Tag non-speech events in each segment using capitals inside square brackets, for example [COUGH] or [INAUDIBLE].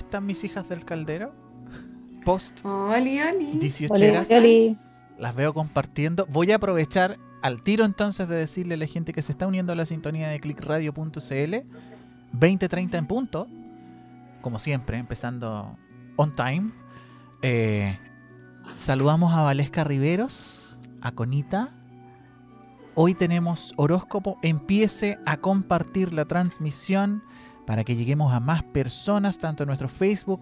¿Cómo están mis hijas del caldero? Post Oli, oli. 18 Oli, horas. oli. Las veo compartiendo. Voy a aprovechar al tiro entonces de decirle a la gente que se está uniendo a la sintonía de clickradio.cl 2030 en punto. Como siempre, empezando on time. Eh, saludamos a Valesca Riveros, a Conita. Hoy tenemos horóscopo. Empiece a compartir la transmisión para que lleguemos a más personas, tanto en nuestro Facebook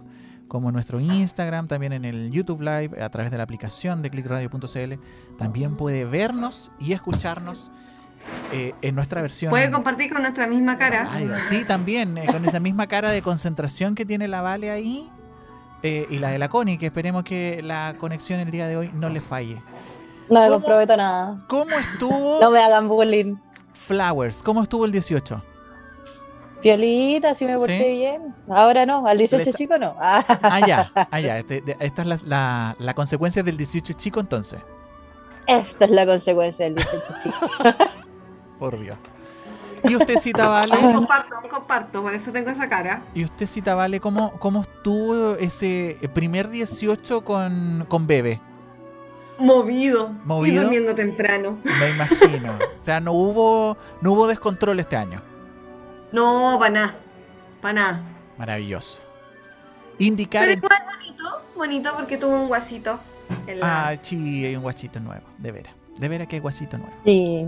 como en nuestro Instagram, también en el YouTube Live, a través de la aplicación de clickradio.cl. También puede vernos y escucharnos eh, en nuestra versión. Puede compartir con nuestra misma cara. Sí, también, eh, con esa misma cara de concentración que tiene la Vale ahí eh, y la de la Connie, que esperemos que la conexión el día de hoy no le falle. No me comprometo nada. ¿Cómo estuvo No me hagan bullying. Flowers? ¿Cómo estuvo el 18? Piolita, si me porté Sí. bien. Ahora no, al 18 Le está- chico no. [LAUGHS] Ah, Ah, ya, ah, ya. este- de- esta es la, la- la consecuencia del 18 chico entonces. esta es la consecuencia del 18 chico. [LAUGHS] Por Dios. ¿Y usted cita [LAUGHS] Vale? Aún comparto, aún comparto, por eso tengo esa cara. ¿Y usted cita Vale cómo, cómo estuvo ese primer 18 con, con Bebe? Movido. ¿Movido? Y durmiendo temprano. Me imagino. O sea, no hubo, no hubo descontrol este año. No, para nada. Para nada. Maravilloso. Indicar Pero en... igual bonito, bonito porque tuvo un guasito. en la- Ah, sí, hay un guachito nuevo, de veras. De veras que hay guachito nuevo. Sí.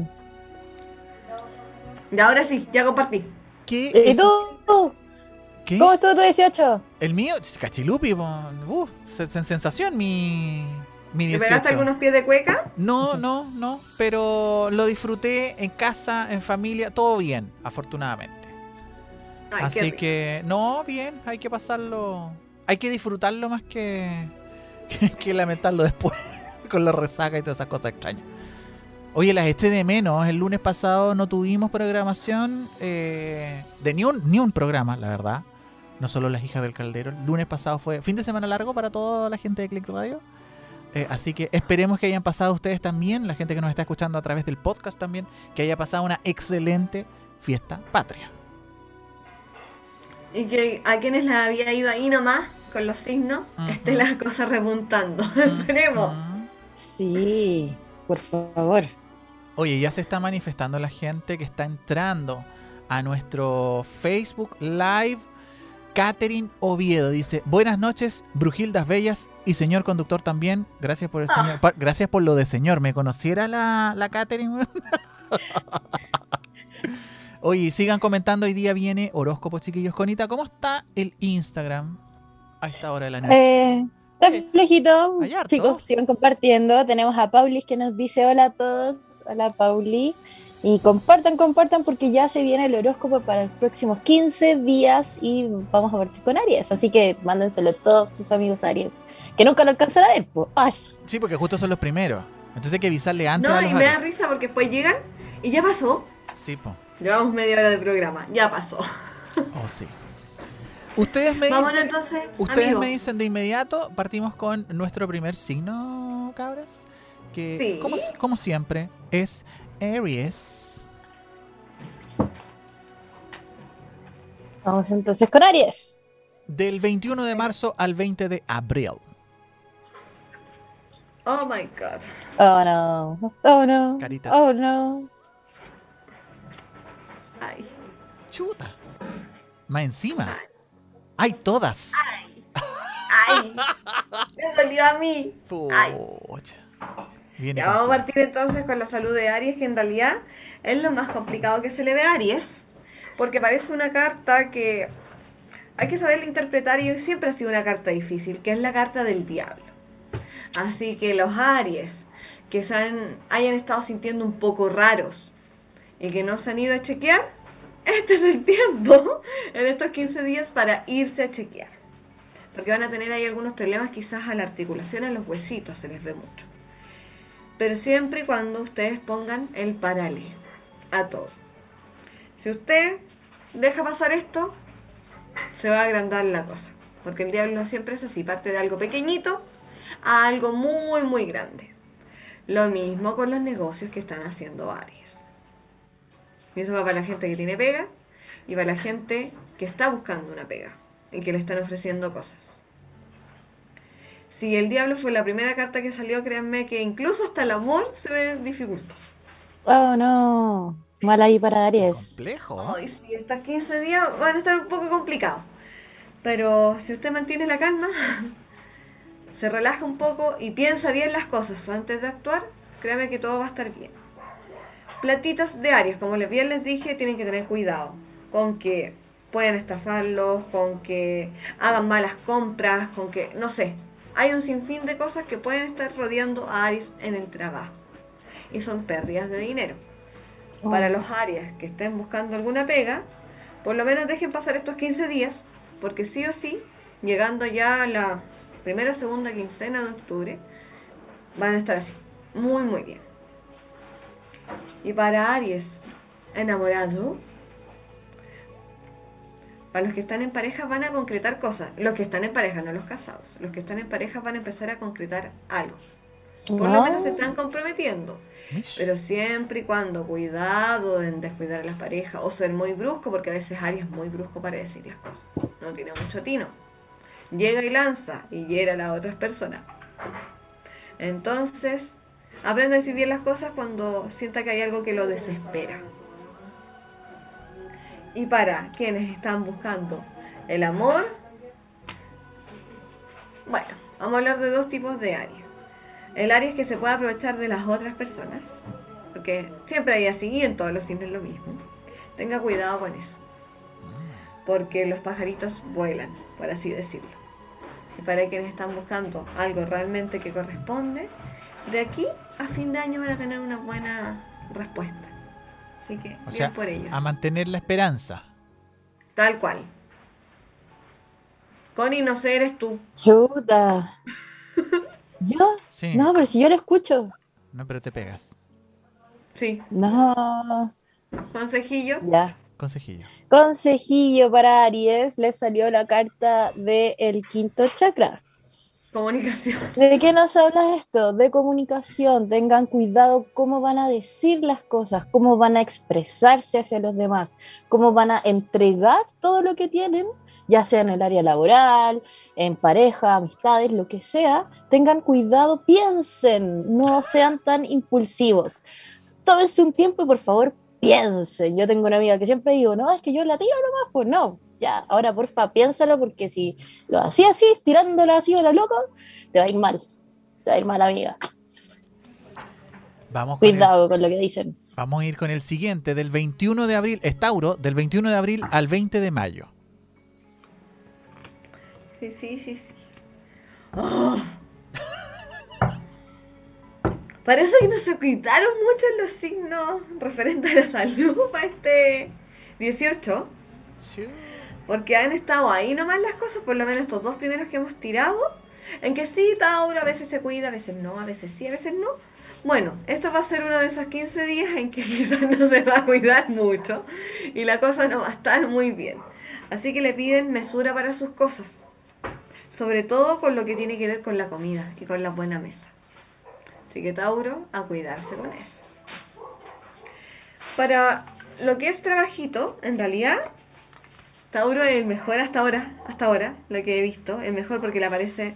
Y ahora sí, ya compartí. ¿Qué ¿Y es- tú? ¿Qué? ¿Cómo estuvo tu 18? El mío, cachilupi, uh, se- se- sensación mi, mi ¿Te 18. pegaste algunos pies de cueca? No, no, no, pero lo disfruté en casa, en familia, todo bien, afortunadamente. Ay, Así que, no, bien, hay que pasarlo, hay que disfrutarlo más que, [LAUGHS] que, que lamentarlo después, [LAUGHS] con la resaca y todas esas cosas extrañas. Oye, las eché de menos, el lunes pasado no tuvimos programación eh, de ni un, ni un programa, la verdad. No solo las hijas del caldero. El lunes pasado fue fin de semana largo para toda la gente de Click Radio. Eh, así que esperemos que hayan pasado ustedes también, la gente que nos está escuchando a través del podcast también, que haya pasado una excelente fiesta patria. Y que a quienes la había ido ahí nomás, con los signos, Ujú. esté la cosa repuntando. [LAUGHS] Esperemos. Sí, por favor. Oye, ya se está manifestando la gente que está entrando a nuestro Facebook Live. Catherine Oviedo dice: Buenas noches, Brujildas Bellas y señor conductor también. Gracias por el señor. pa- Gracias por lo de señor. ¿Me conociera la, la Catherine? [LAUGHS] Oye, sigan comentando. Hoy día viene horóscopo, chiquillos. Conita, ¿cómo está el Instagram a esta hora de la noche? Eh, está Eh, flojito. Chicos, sigan compartiendo. Tenemos a Paulis que nos dice hola a todos. Hola, Pauli. Y compartan, compartan porque ya se viene el horóscopo para los próximos 15 días y vamos a partir con Aries. Así que mándenselo a todos sus amigos Aries. Que nunca lo alcanzan a ver. Pues. Ay, Sí, porque justo son los primeros. Entonces hay que avisarle antes No, a y los me da risa porque después llegan y ya pasó. Sí, po. Llevamos media hora de programa, ya pasó. Oh, sí. Ustedes me Vámonos dicen, entonces, ustedes amigo. me dicen de inmediato, partimos con nuestro primer signo, cabras, que Sí. como, como siempre es Aries. vamos entonces con Aries. Del 21 de marzo al 20 de abril. Oh my god. Oh no. Oh no. Caritas. Oh no. Ay. Chuta. Más encima. Hay todas. Ay. Me dolió a mí. Ay. Viene Ya vamos a partir entonces con la salud de Aries, que en realidad es lo más complicado que se le ve a Aries, porque parece una carta que hay que saberla interpretar y siempre ha sido una carta difícil, que es la carta del diablo. Así que los Aries que se han- hayan estado sintiendo un poco raros y que no se han ido a chequear, [LAUGHS] este es el tiempo [LAUGHS] en estos 15 días para irse a chequear. Porque van a tener ahí algunos problemas quizás a la articulación, a los huesitos, se les ve mucho pero siempre y cuando ustedes pongan el paralelo a todo. Si usted deja pasar esto, se va a agrandar la cosa, porque el diablo siempre es así, parte de algo pequeñito a algo muy, muy grande. Lo mismo con los negocios que están haciendo Aries. Y eso va para la gente que tiene pega y para la gente que está buscando una pega. y que le están ofreciendo cosas. Si el diablo fue la primera carta que salió, créanme que incluso hasta el amor se ve dificultoso. Oh, no. Mal ahí para Aries. Complejo. Ay, sí, estos 15 días van a estar un poco complicados. Pero si usted mantiene la calma, [LAUGHS] se relaja un poco y piensa bien las cosas antes de actuar, créame que todo va a estar bien. Platitas de Aries, como les bien les dije, tienen que tener cuidado con que pueden estafarlos, con que hagan malas compras, con que, no sé, hay un sinfín de cosas que pueden estar rodeando a Aries en el trabajo. Y son pérdidas de dinero. Para Oh. los Aries que estén buscando alguna pega, por lo menos dejen pasar estos 15 días, porque sí o sí, llegando ya a la primera o segunda quincena de octubre, van a estar así, muy muy bien. Y para Aries enamorado, para los que están en pareja van a concretar cosas. Los que están en pareja, no los casados. Los que están en pareja van a empezar a concretar algo. Por lo No. menos se están comprometiendo. Pero siempre y cuando cuidado en descuidar a la pareja o ser muy brusco, porque a veces Aries es muy brusco para decir las cosas. No tiene mucho tino. Llega y lanza y hiera a las otras personas. Entonces, aprende a decir bien las cosas cuando sienta que hay algo que lo desespera. Y para quienes están buscando el amor, bueno, vamos a hablar de dos tipos de Aries. El Aries que se puede aprovechar de las otras personas, porque siempre hay así y en todos los signos lo mismo. Tenga cuidado con eso, porque los pajaritos vuelan, por así decirlo. Y para quienes están buscando algo realmente que corresponde, de aquí a fin de año van a tener una buena respuesta. Así que, O bien sea, por ellos. a mantener la esperanza. Tal cual. Connie, no sé, eres tú. Chuta. ¿Yo? Sí. No, pero si yo lo escucho. No, pero te pegas. Sí, No. consejillo. Ya. Consejillo. Consejillo para Aries, le salió la carta del quinto chakra. Comunicación. [LAUGHS] ¿De qué nos habla esto? De comunicación. Tengan cuidado cómo van a decir las cosas, cómo van a expresarse hacia los demás, cómo van a entregar todo lo que tienen, ya sea en el área laboral, en pareja, amistades, lo que sea. Tengan cuidado, piensen, no sean tan impulsivos. Tómense un tiempo y por favor piensen. Yo tengo una amiga que siempre digo, no, es que yo la tiro nomás, pues no. Ya, ahora porfa, piénsalo porque si lo hacía así, tirándola así a la loca, te va a ir mal. Te va a ir mal, amiga. Vamos con, el- Cuidado con lo que dicen. vamos a ir con el siguiente, del 21 de abril, es Tauro, del 21 de abril al 20 de mayo. Sí, sí, sí, sí. Oh. [LAUGHS] Parece que no se cuidaron mucho los signos referentes a la salud para este 18. Porque han estado ahí nomás las cosas, por lo menos estos dos primeros que hemos tirado. En que sí, Tauro a veces se cuida, a veces no, a veces sí, a veces no. Bueno, esto va a ser uno de esos 15 días en que [LAUGHS] quizás no se va a cuidar mucho y la cosa no va a estar muy bien. Así que le piden mesura para sus cosas, sobre todo con lo que tiene que ver con la comida y con la buena mesa. Así que Tauro, a cuidarse con eso. Para lo que es trabajito, en realidad, Tauro es el mejor hasta ahora, hasta ahora, lo que he visto, el mejor porque le aparece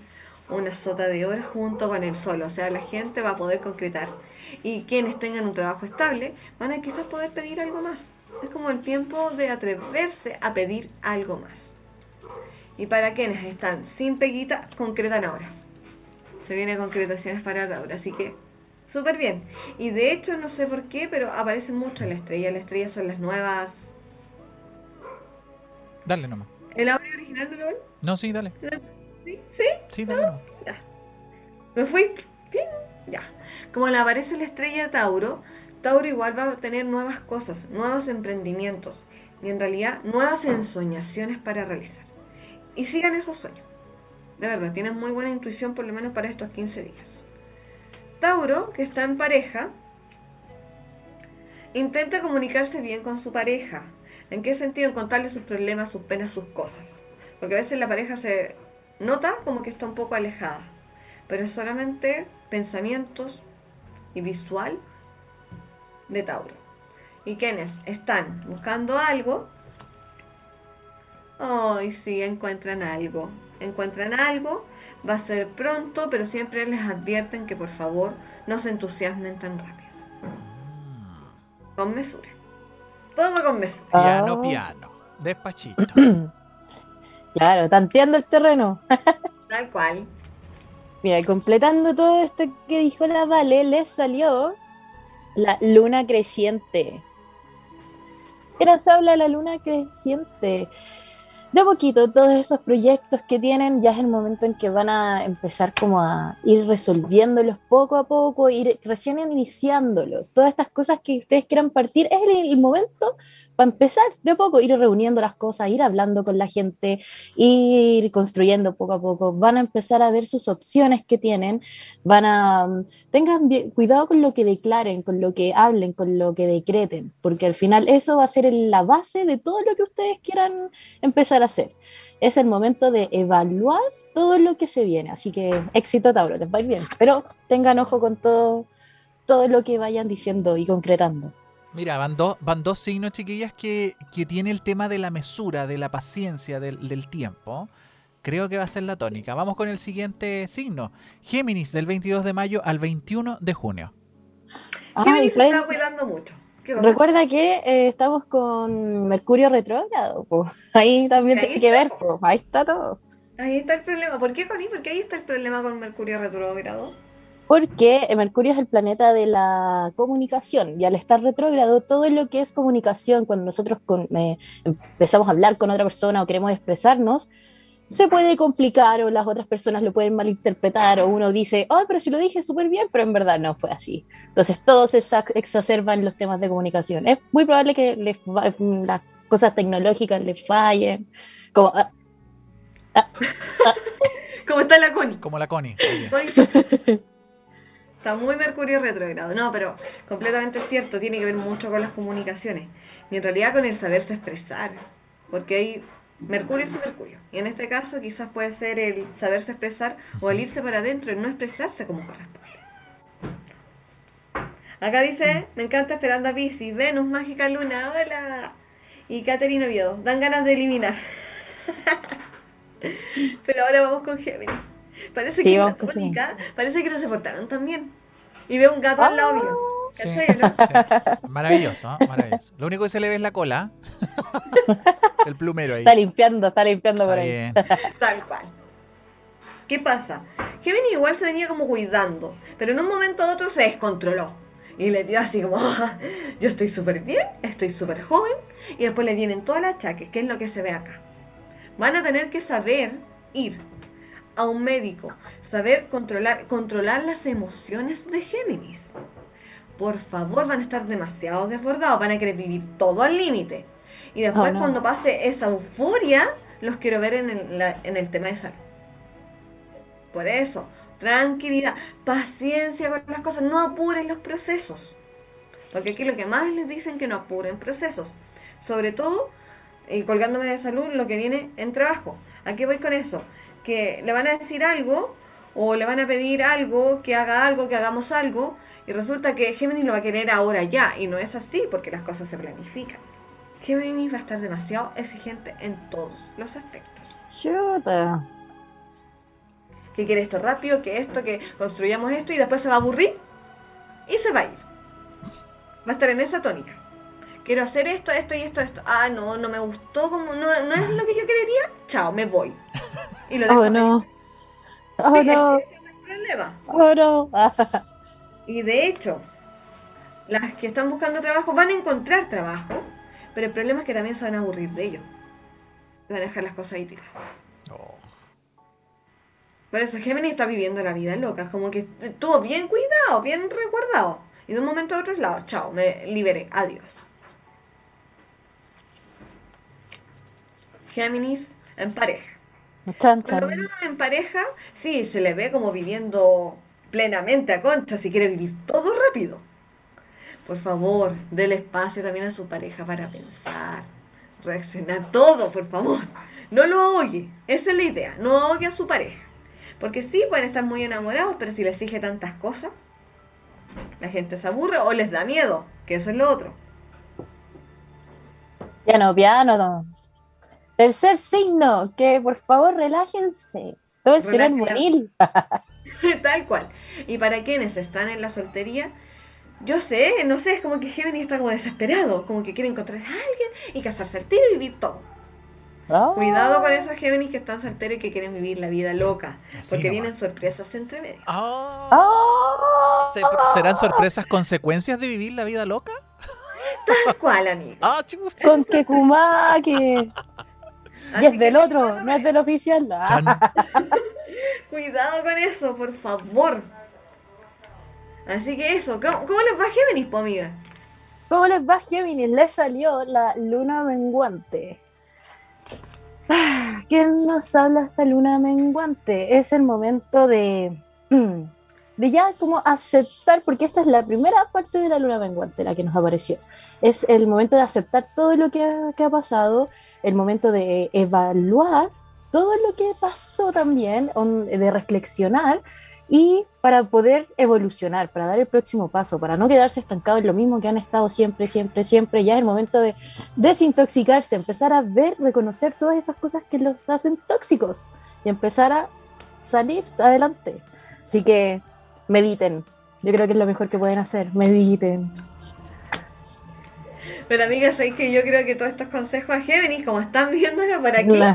una sota de oro junto con el sol, o sea, la gente va a poder concretar. Y quienes tengan un trabajo estable van a quizás poder pedir algo más. Es como el tiempo de atreverse a pedir algo más. Y para quienes están sin peguita, concretan ahora. Se vienen concretaciones para Tauro, así que súper bien. Y de hecho, no sé por qué, pero aparece mucho en la estrella. La estrella son las nuevas. Dale nomás. ¿El audio original de LOL? No, sí, dale. ¿Sí? ¿Sí? Sí, dale nomás. Ya. Me fui. Bien. Ya. Como le aparece la estrella Tauro, Tauro igual va a tener nuevas cosas, nuevos emprendimientos y en realidad nuevas ensoñaciones para realizar. Y sigan esos sueños. De verdad, tienen muy buena intuición por lo menos para estos 15 días. Tauro, que está en pareja, intenta comunicarse bien con su pareja. ¿En qué sentido? En contarle sus problemas, sus penas, sus cosas. Porque a veces la pareja se nota como que está un poco alejada, pero es solamente pensamientos y visual de Tauro. Y quienes están buscando algo, Ay, sí, encuentran algo. Encuentran algo, va a ser pronto, pero siempre les advierten que por favor no se entusiasmen tan rápido. Mm. Con mesura. Todo con mesura. Piano, Ah. piano. Despachito. [CLEARS THROAT] Claro, tanteando el terreno. [LAUGHS] Tal cual. Mira, y completando todo esto que dijo la Vale, les salió la luna creciente. ¿Qué nos habla la luna creciente? De poquito, todos esos proyectos que tienen, ya es el momento en que van a empezar como a ir resolviéndolos poco a poco, ir recién iniciándolos. Todas estas cosas que ustedes quieran partir, es el momento para empezar de poco, ir reuniendo las cosas, ir hablando con la gente, ir construyendo poco a poco. Van a empezar a ver sus opciones que tienen, van a... mm, Tengan cuidado con lo que declaren, con lo que hablen, con lo que decreten, porque al final eso va a ser la base de todo lo que ustedes quieran empezar a hacer. Es el momento de evaluar todo lo que se viene. Así que éxito, Tauro, les va a ir bien. Pero tengan ojo con todo, todo lo que vayan diciendo y concretando. Mira, van, dos van dos signos, chiquillas, que, que tiene el tema de la mesura, de la paciencia, del, del tiempo. Creo que va a ser la tónica. Vamos con el siguiente signo. Géminis, del 22 de mayo al 21 de junio. Géminis se está cuidando mucho. Recuerda que eh, estamos con Mercurio retrógrado. po. [LAUGHS] Ahí también Ahí tiene que ver. po. Ahí está todo. Ahí está el problema. ¿Por qué, Connie? Porque ahí está el problema con Mercurio retrógrado. Porque Mercurio es el planeta de la comunicación y al estar retrógrado, todo lo que es comunicación, cuando nosotros con- eh, empezamos a hablar con otra persona o queremos expresarnos, se puede complicar o las otras personas lo pueden malinterpretar o uno dice, ay, pero si lo dije súper bien, pero en verdad no fue así. Entonces todos se exacerban los temas de comunicación. Es muy probable que les las cosas tecnológicas les fallen, como... ah, [LAUGHS] ¿Cómo está la Connie? Como la Connie. Está muy Mercurio retrógrado. No, pero completamente cierto. Tiene que ver mucho con las comunicaciones. Y en realidad con el saberse expresar. Porque hay Mercurio y Mercurio. Y en este caso quizás puede ser el saberse expresar o el irse para adentro, el no expresarse como corresponde. Acá dice, me encanta Esperando a Pisces, Venus, Mágica Luna, hola. Y Caterina Oviedo, dan ganas de eliminar. [LAUGHS] Pero ahora vamos con Géminis. Parece Sí, que tónica, parece que no se portaron tan bien. Y veo un gato al lado mío. [LAUGHS] Maravilloso, ¿eh? maravilloso. Lo único que se le ve es la cola. [LAUGHS] el plumero ahí. Está limpiando, está limpiando por ahí. bien. [LAUGHS] Tal cual. ¿Qué pasa? Géminis igual se venía como cuidando, pero en un momento a otro se descontroló. Y le dio así como, "Ah, yo estoy súper bien, estoy súper joven, y después le vienen todas las achaques, que es lo que se ve acá. Van a tener que saber ir a un médico, saber controlar, controlar las emociones de Géminis. Por favor, van a estar demasiado desbordados, van a querer vivir todo al límite. Y después Oh, no. cuando pase esa euforia, los quiero ver en el, la- en el tema de salud. Por eso, tranquilidad, paciencia con las cosas, no apuren los procesos. Porque aquí lo que más les dicen que no apuren procesos. Sobre todo, y colgándome de salud, lo que viene en trabajo. Aquí voy con eso. Que le van a decir algo o le van a pedir algo, que haga algo, que hagamos algo. Y resulta que Géminis lo va a querer ahora ya. Y no es así porque las cosas se planifican. Géminis va a estar demasiado exigente en todos los aspectos. Chuta. que quiere esto rápido, que esto, que construyamos esto y después se va a aburrir y se va a ir. Va a estar en esa tónica. Quiero hacer esto, esto y esto, esto. Ah, no, no me gustó, como no, no es lo que yo quería. Chao, me voy. [LAUGHS] Y lo Oh no. Oh Sí, no. es problema. Oh no. [LAUGHS] Y de hecho, las que están buscando trabajo van a encontrar trabajo, pero el problema es que también se van a aburrir de ello. Van a dejar las cosas ahí tiradas. Oh. Por eso Géminis está viviendo la vida loca, como que estuvo bien cuidado, bien resguardado. Y de un momento a otro es lado, chao, me liberé, adiós. Géminis en pareja. Chan, Por lo menos en pareja, sí, se le ve como viviendo plenamente a concha, si quiere vivir todo rápido. Por favor, déle espacio también a su pareja para pensar, reaccionar todo, por favor. No lo ahogue, esa es la idea, no ahogue a su pareja. Porque sí, pueden estar muy enamorados, pero si le exige tantas cosas, la gente se aburre o les da miedo, que eso es lo otro. Piano, piano. no. Tercer signo, que por favor relájense. Todo es Relájense. morir. Tal cual. Y para quienes están en la soltería, yo sé, no sé, es como que Géminis está como desesperado, como que quiere encontrar a alguien y casarse al tiro y vivir todo. Ah. Cuidado con esos Géminis que están solteros y que quieren vivir la vida loca, Así porque nomás. vienen sorpresas entre medio. Ah. Ah. ¿Se- ¿Serán sorpresas consecuencias de vivir la vida loca? Tal cual, amigo. Ah. Con que Y es del otro, no es del oficial. [LAUGHS] Cuidado con eso, por favor. Así que eso, ¿cómo, cómo les va Géminis, po, amiga? ¿Cómo les va, Géminis? Les salió la luna menguante. Ah, ¿Quién nos habla esta luna menguante? Es el momento de, [CLEARS THROAT] de ya como aceptar, porque esta es la primera parte de la luna menguante, la que nos apareció. Es el momento de aceptar todo lo que ha, que ha pasado, el momento de evaluar todo lo que pasó también, de reflexionar y para poder evolucionar, para dar el próximo paso, para no quedarse estancados en lo mismo que han estado siempre, siempre, siempre. Ya es el momento de desintoxicarse, empezar a ver, reconocer todas esas cosas que los hacen tóxicos y empezar a salir adelante. Así que mediten. Yo creo que es lo mejor que pueden hacer. Mediten. Pero amiga, sabéis que yo creo que todos estos consejos a Géminis, como están viéndola por aquí, Nah,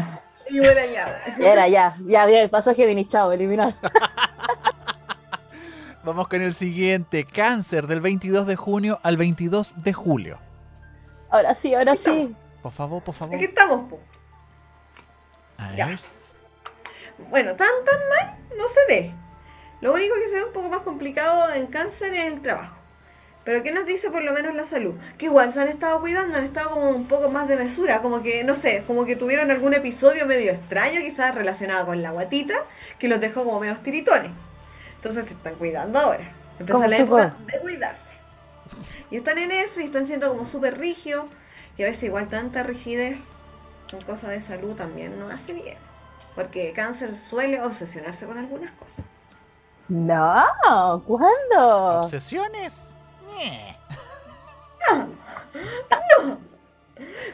y por allá. Era ya, ya, ya, pasó Géminis, chao, eliminar. [LAUGHS] Vamos con el siguiente. Cáncer del 22 de junio al 22 de julio. Ahora sí, ahora sí. Por favor, por favor. Aquí estamos, po. A Ya. ver. Bueno, tan tan mal no se ve. Lo único que se ve un poco más complicado en cáncer es el trabajo. Pero ¿qué nos dice por lo menos la salud? Que igual se han estado cuidando, han estado como un poco más de mesura, como que, no sé, como que tuvieron algún episodio medio extraño, quizás relacionado con la guatita, que los dejó como medio tiritones. Entonces se están cuidando ahora. Empezó la época de cuidarse. Y están en eso y están siendo como súper rígidos. Y a veces igual tanta rigidez en cosas de salud también no hace bien. Porque cáncer suele obsesionarse con algunas cosas. No, ¿cuándo? ¿Obsesiones? Ñe.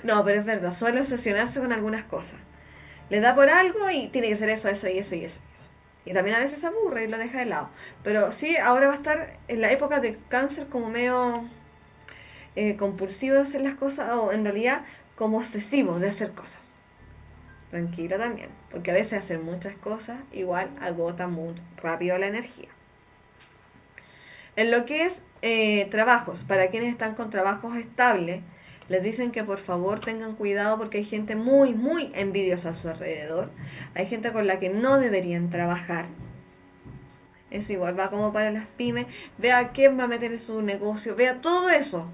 No, pero es verdad, suele obsesionarse con algunas cosas. Le da por algo y tiene que ser eso, eso y eso y eso. y eso. Y también a veces se aburre y lo deja de lado. Pero sí, ahora va a estar en la época de cáncer como medio eh, compulsivo de hacer las cosas, o en realidad como obsesivo de hacer cosas. Tranquilo también, porque a veces hacer muchas cosas igual agota muy rápido la energía. En lo que es eh, trabajos, para quienes están con trabajos estables, les dicen que por favor tengan cuidado porque hay gente muy, muy envidiosa a su alrededor. Hay gente con la que no deberían trabajar. Eso igual va como para las pymes. Vea quién va a meter en su negocio. Vea todo eso.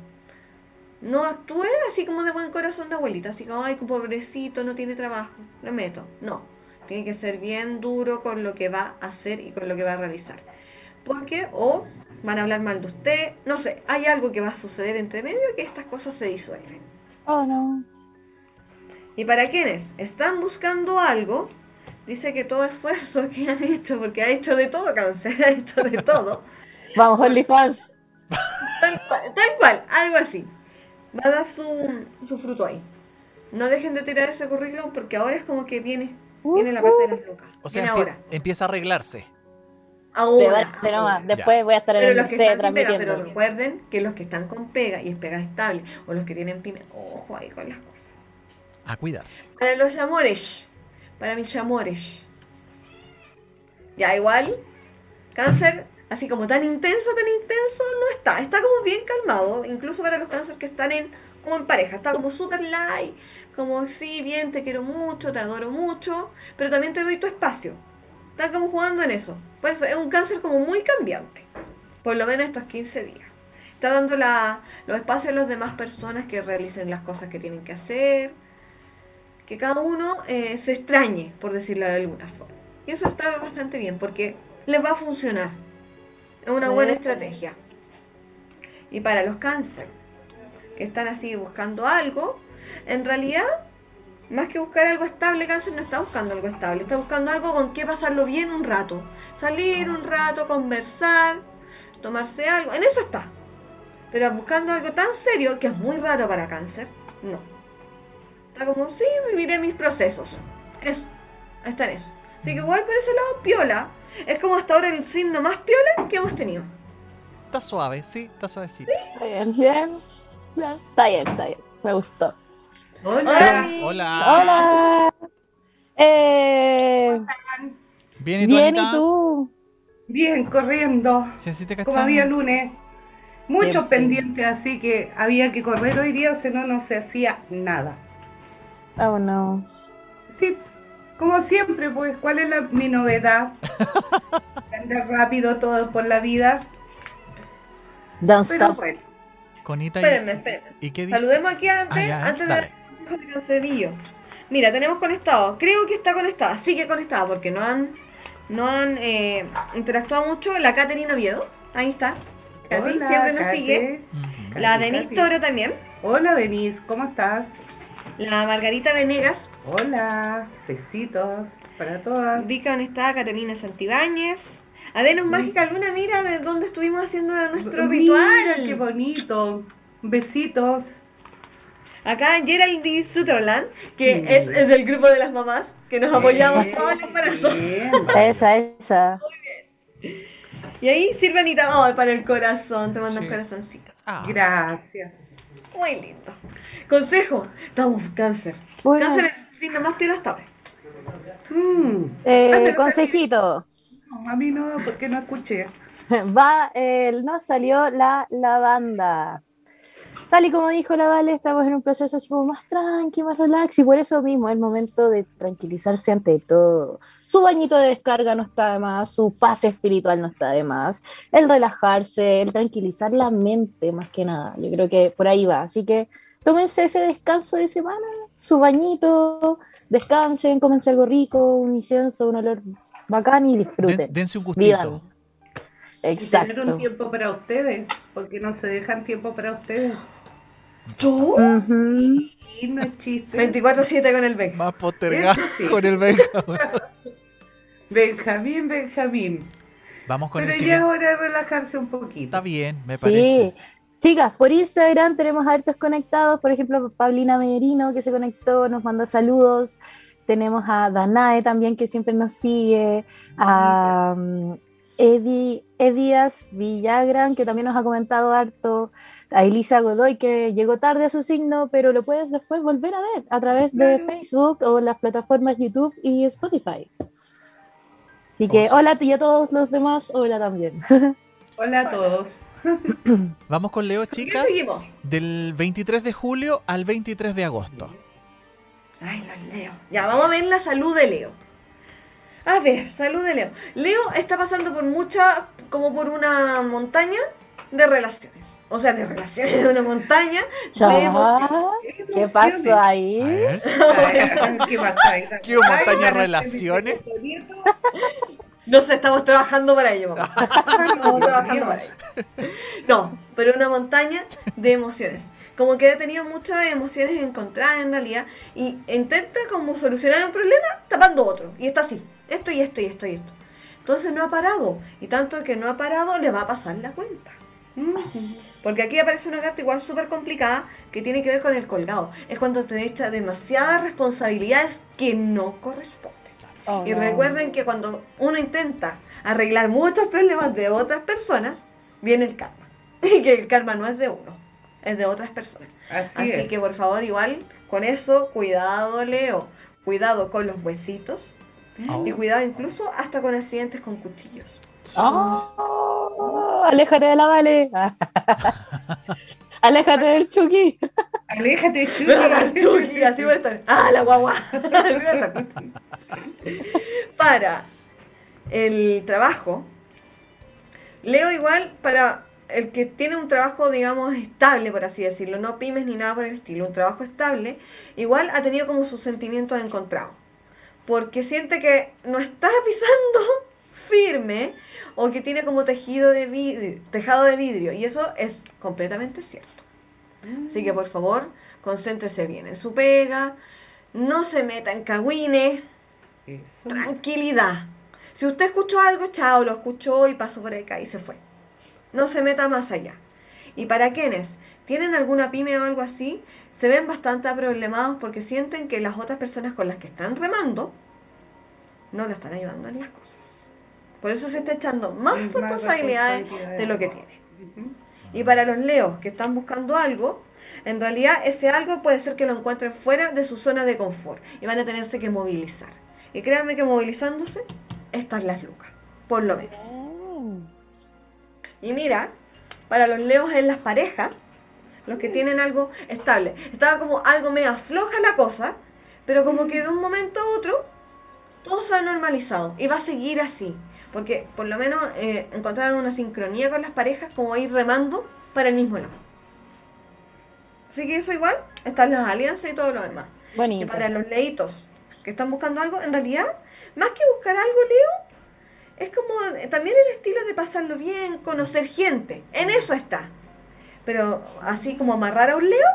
No actúe así como de buen corazón de abuelita. Así como, ay, pobrecito, no tiene trabajo. Lo meto. No. Tiene que ser bien duro con lo que va a hacer y con lo que va a realizar. Porque o van a hablar mal de usted. No sé, hay algo que va a suceder entre medio que estas cosas se disuelven. Oh, no. Y para quienes están buscando algo, dice que todo esfuerzo [LAUGHS] que han hecho, porque ha hecho de todo cáncer, ha hecho de todo, [LAUGHS] Vamos, OnlyFans. tal cual, tal cual, algo así, va a dar su, su fruto ahí. No dejen de tirar ese currículum porque ahora es como que viene, viene la parte de las lucas. O sea, viene empie- ahora. empieza a arreglarse. Ahora. Ahora. Después voy a estar en Pero el están sin pega, transmitiendo. pero recuerden que los que están con pega y es pega estable, o los que tienen pyme, ojo ahí con las cosas. A cuidarse. Para los amores, para mis amores. Ya igual, cáncer, así como tan intenso, tan intenso, no está. Está como bien calmado, incluso para los cáncer que están en como en pareja. Está como super light, como sí, bien, te quiero mucho, te adoro mucho, pero también te doy tu espacio. Está como jugando en eso. Por eso es un cáncer como muy cambiante. Por lo menos estos 15 días. Está dando la, los espacios a las demás personas que realicen las cosas que tienen que hacer que cada uno eh, se extrañe, por decirlo de alguna forma. Y eso está bastante bien, porque les va a funcionar. Es una buena estrategia. Y para los cáncer, que están así buscando algo, en realidad, más que buscar algo estable, cáncer no está buscando algo estable, está buscando algo con que pasarlo bien un rato. Salir un rato, conversar, tomarse algo, en eso está. Pero buscando algo tan serio, que es muy raro para cáncer, no. Está como, sí, viviré mis procesos. Eso, está en eso. Así que igual por ese lado, piola. Es como hasta ahora el signo más piola que hemos tenido. Está suave, sí, está suavecito. Está bien, bien. bien. Está bien, está bien. Me gustó. Hola. Hola. Hola. Eh, Bien, ¿y tú? bien, ¿y tú? Bien, corriendo. Sí, así te Como día lunes. Muchos Bien. pendientes, así que había que correr hoy día, o si no, no se hacía nada. Oh, no. Sí, como siempre, pues, ¿cuál es la- mi novedad? [LAUGHS] Andar rápido todo por la vida. Don't Pero stop. bueno, Conita, ¿y- Espérenme, espérenme. ¿y qué dice? Saludemos aquí antes, Ah, ya, antes dale. de dar consejos de cancerillo. Mira, tenemos conectado. Creo que está conectada, sigue conectada porque no han, no han eh, interactuado mucho. La Caterina Oviedo, ahí está. Katy, hola, siempre nos Kate. sigue. La Denise. Toro también. Hola, Denise, ¿cómo estás? La Margarita Venegas. Hola, besitos para todas. Vi conectada Catalina Santibáñez. A Venus Mágica Luna, mira de dónde estuvimos haciendo nuestro Mira, ritual. qué bonito. Besitos. Acá Geraldine Sutherland, que Mm. es, es del grupo de las mamás, que nos apoyamos Bien, todo el embarazo. bien. Esa, esa. Y ahí Silvanita, oh, para el corazón, te mando Sí. un corazoncito. Ah, Gracias. Muy lindo. Consejo, estamos cáncer. Bueno, Cáncer es el signo más tiro hasta ahora. Mm, eh, Ah, consejito. no, a mí no, porque no escuché. [LAUGHS] Va, eh, nos salió la lavanda. Tal y como dijo la Vale, estamos en un proceso así como más tranqui, más relax, y por eso mismo es el momento de tranquilizarse ante todo. Su bañito de descarga no está de más, su paz espiritual no está de más, el relajarse, el tranquilizar la mente más que nada. Yo creo que por ahí va. Así que tómense ese descanso de semana, su bañito, descansen, cómense algo rico, un incienso, un olor bacán y den- disfruten. dense un gustito. Vivan. Y tener un Exacto. tiempo para ustedes, porque no se dejan tiempo para ustedes. ¿Yo? Ujú. Y no es chiste. 24-7 con el Benja. Más postergado sí. con el Benja. [LAUGHS] Benjamín, Benjamín. Vamos con Pero el ya es hora de relajarse un poquito. Está bien, me Sí. Chicas, por Instagram tenemos hartos conectados, por ejemplo, Paulina Merino que se conectó, nos manda saludos. Tenemos a Danae también que siempre nos sigue, a um, Edi, Edías Villagran que también nos ha comentado harto, a Elisa Godoy que llegó tarde a su signo, pero lo puedes después volver a ver a través de Claro. Facebook o las plataformas YouTube y Spotify. Así que Oh, sí. hola y a todos los demás, hola también. [LAUGHS] Hola a todos. Vamos con Leo, chicas. seguimos? Del 23 de julio al 23 de agosto. Ay, los Leo. Ya, vamos a ver la salud de Leo. A ver, salud de Leo. Leo está pasando por mucha, como por una montaña de relaciones. O sea, de relaciones, de una montaña de emociones. ¿Qué pasó A ahí? [LAUGHS] ver, ¿Qué pasó ahí? ¿Qué montaña de relaciones? Ser mis nietos. No sé, estamos trabajando para ello, mamá. [LAUGHS] Estamos trabajando para ello. No, pero una montaña de emociones. Como que ha tenido muchas emociones encontradas en realidad y intenta como solucionar un problema tapando otro. Y está así, esto y esto y esto y esto. Entonces no ha parado. Y tanto que no ha parado le va a pasar la cuenta. Mm. Porque aquí aparece una carta igual súper complicada que tiene que ver con el colgado. Es cuando te echa demasiadas responsabilidades que no corresponden. Oh, Y no. recuerden que cuando uno intenta arreglar muchos problemas de otras personas, viene el karma. [LAUGHS] Y que el karma no es de uno, es de otras personas. Así, Así es. que por favor, igual, con eso, cuidado, Leo. Cuidado con los huesitos. Oh. Y cuidado incluso hasta con accidentes con cuchillos. Oh, aléjate de la Vale. [LAUGHS] aléjate del Chucky. [LAUGHS] Aléjate, [LAUGHS] Chucky, así va a estar. ¡Ah, la guagua! [LAUGHS] para el trabajo, Leo igual para el que tiene un trabajo, digamos, estable, por así decirlo, no pymes ni nada por el estilo, un trabajo estable, igual ha tenido como sus sentimientos encontrados. Porque siente que no está pisando [LAUGHS] firme o que tiene como tejido de vidrio, tejado de vidrio, y eso es completamente cierto. Así que por favor, concéntrese bien en su pega, no se meta en cagüines, tranquilidad. Si usted escuchó algo, chao, lo escuchó y pasó por acá y se fue. No se meta más allá. Y para quienes tienen alguna pyme o algo así, se ven bastante problemados porque sienten que las otras personas con las que están remando no lo están ayudando en las cosas. Por eso se está echando más Es más responsabilidades responsabilidad. de lo que tiene. Y para los leos que están buscando algo, en realidad ese algo puede ser que lo encuentren fuera de su zona de confort y van a tenerse que movilizar. Y créanme que movilizándose están las lucas, por lo menos. Y mira, para los leos en las parejas, los que tienen algo estable, estaba como algo medio floja la cosa, pero como que de un momento a otro todo se ha normalizado y va a seguir así, porque por lo menos eh, encontraron una sincronía con las parejas como ir remando para el mismo lado. Así que eso igual, están las alianzas y todo lo demás. Y Bonito. para los leitos que están buscando algo, en realidad, más que buscar algo, Leo, es como eh, también el estilo de pasarlo bien, conocer gente. En eso está. Pero así como amarrar a un Leo,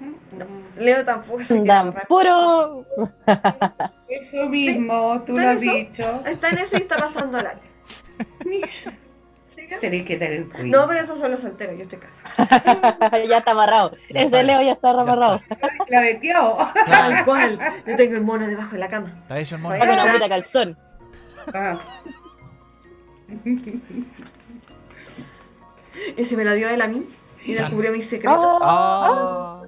no. Leo tampoco [LAUGHS] puro. [LAUGHS] Eso mismo, tú lo ¿Está has eso? dicho. Está en eso y está pasando al aire. Misha, [LAUGHS] Tenés que tener cuidado. No, pero esos son los solteros, yo estoy casada. ya está amarrado. Ya Ese. Leo ya está amarrado. Claveteado. Tal cual. Yo tengo el mono debajo de la cama. Está hecho el mono. Está con una puta calzón. Ah. Y se me la dio él a mí y descubrió mis secretos. Ah.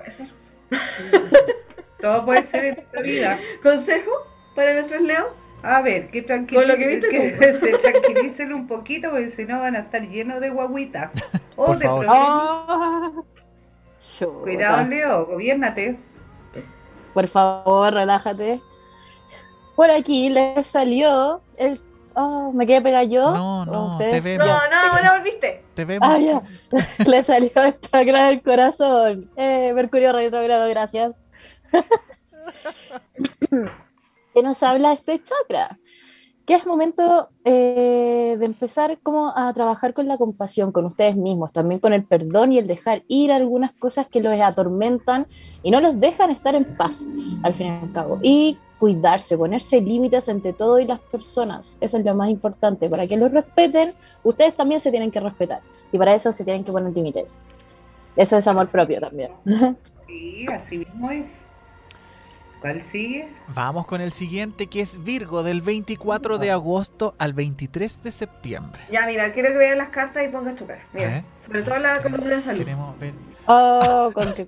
Puede ser. [LAUGHS] Todo puede ser en esta vida. ¿Consejo para nuestros Leos? A ver, que, tranquil- Con lo que viste que se tranquilicen un poquito porque si no van a estar llenos de guaguitas. [LAUGHS] O Por de favor. problemas. Chuta. Cuidado, Leo, gobiérnate. Por favor, relájate. Por aquí les salió el. Oh, me quedé pegada yo. No, no, te No, vemos. no, ahora [LAUGHS] volviste. Te vemos. Ah, ya. [LAUGHS] Le salió el chakra del corazón. Eh, Mercurio retrogrado, gracias. [LAUGHS] ¿Qué nos habla este chakra? Que es momento eh, de empezar como a trabajar con la compasión, con ustedes mismos, también con el perdón y el dejar ir algunas cosas que los atormentan y no los dejan estar en paz, al fin y al cabo. Y cuidarse, ponerse límites entre todo y las personas. Eso es lo más importante. Para que los respeten, ustedes también se tienen que respetar. Y para eso se tienen que poner límites. Eso es amor propio también. Sí, así mismo es. ¿Cuál sigue? Vamos con el siguiente que es Virgo del 24 de agosto al 23 de septiembre. Ya, mira, quiero que veas las cartas y pongas tu cara. Mira, ¿Eh? sobre todo la columna de salud. Queremos ver Oh, con que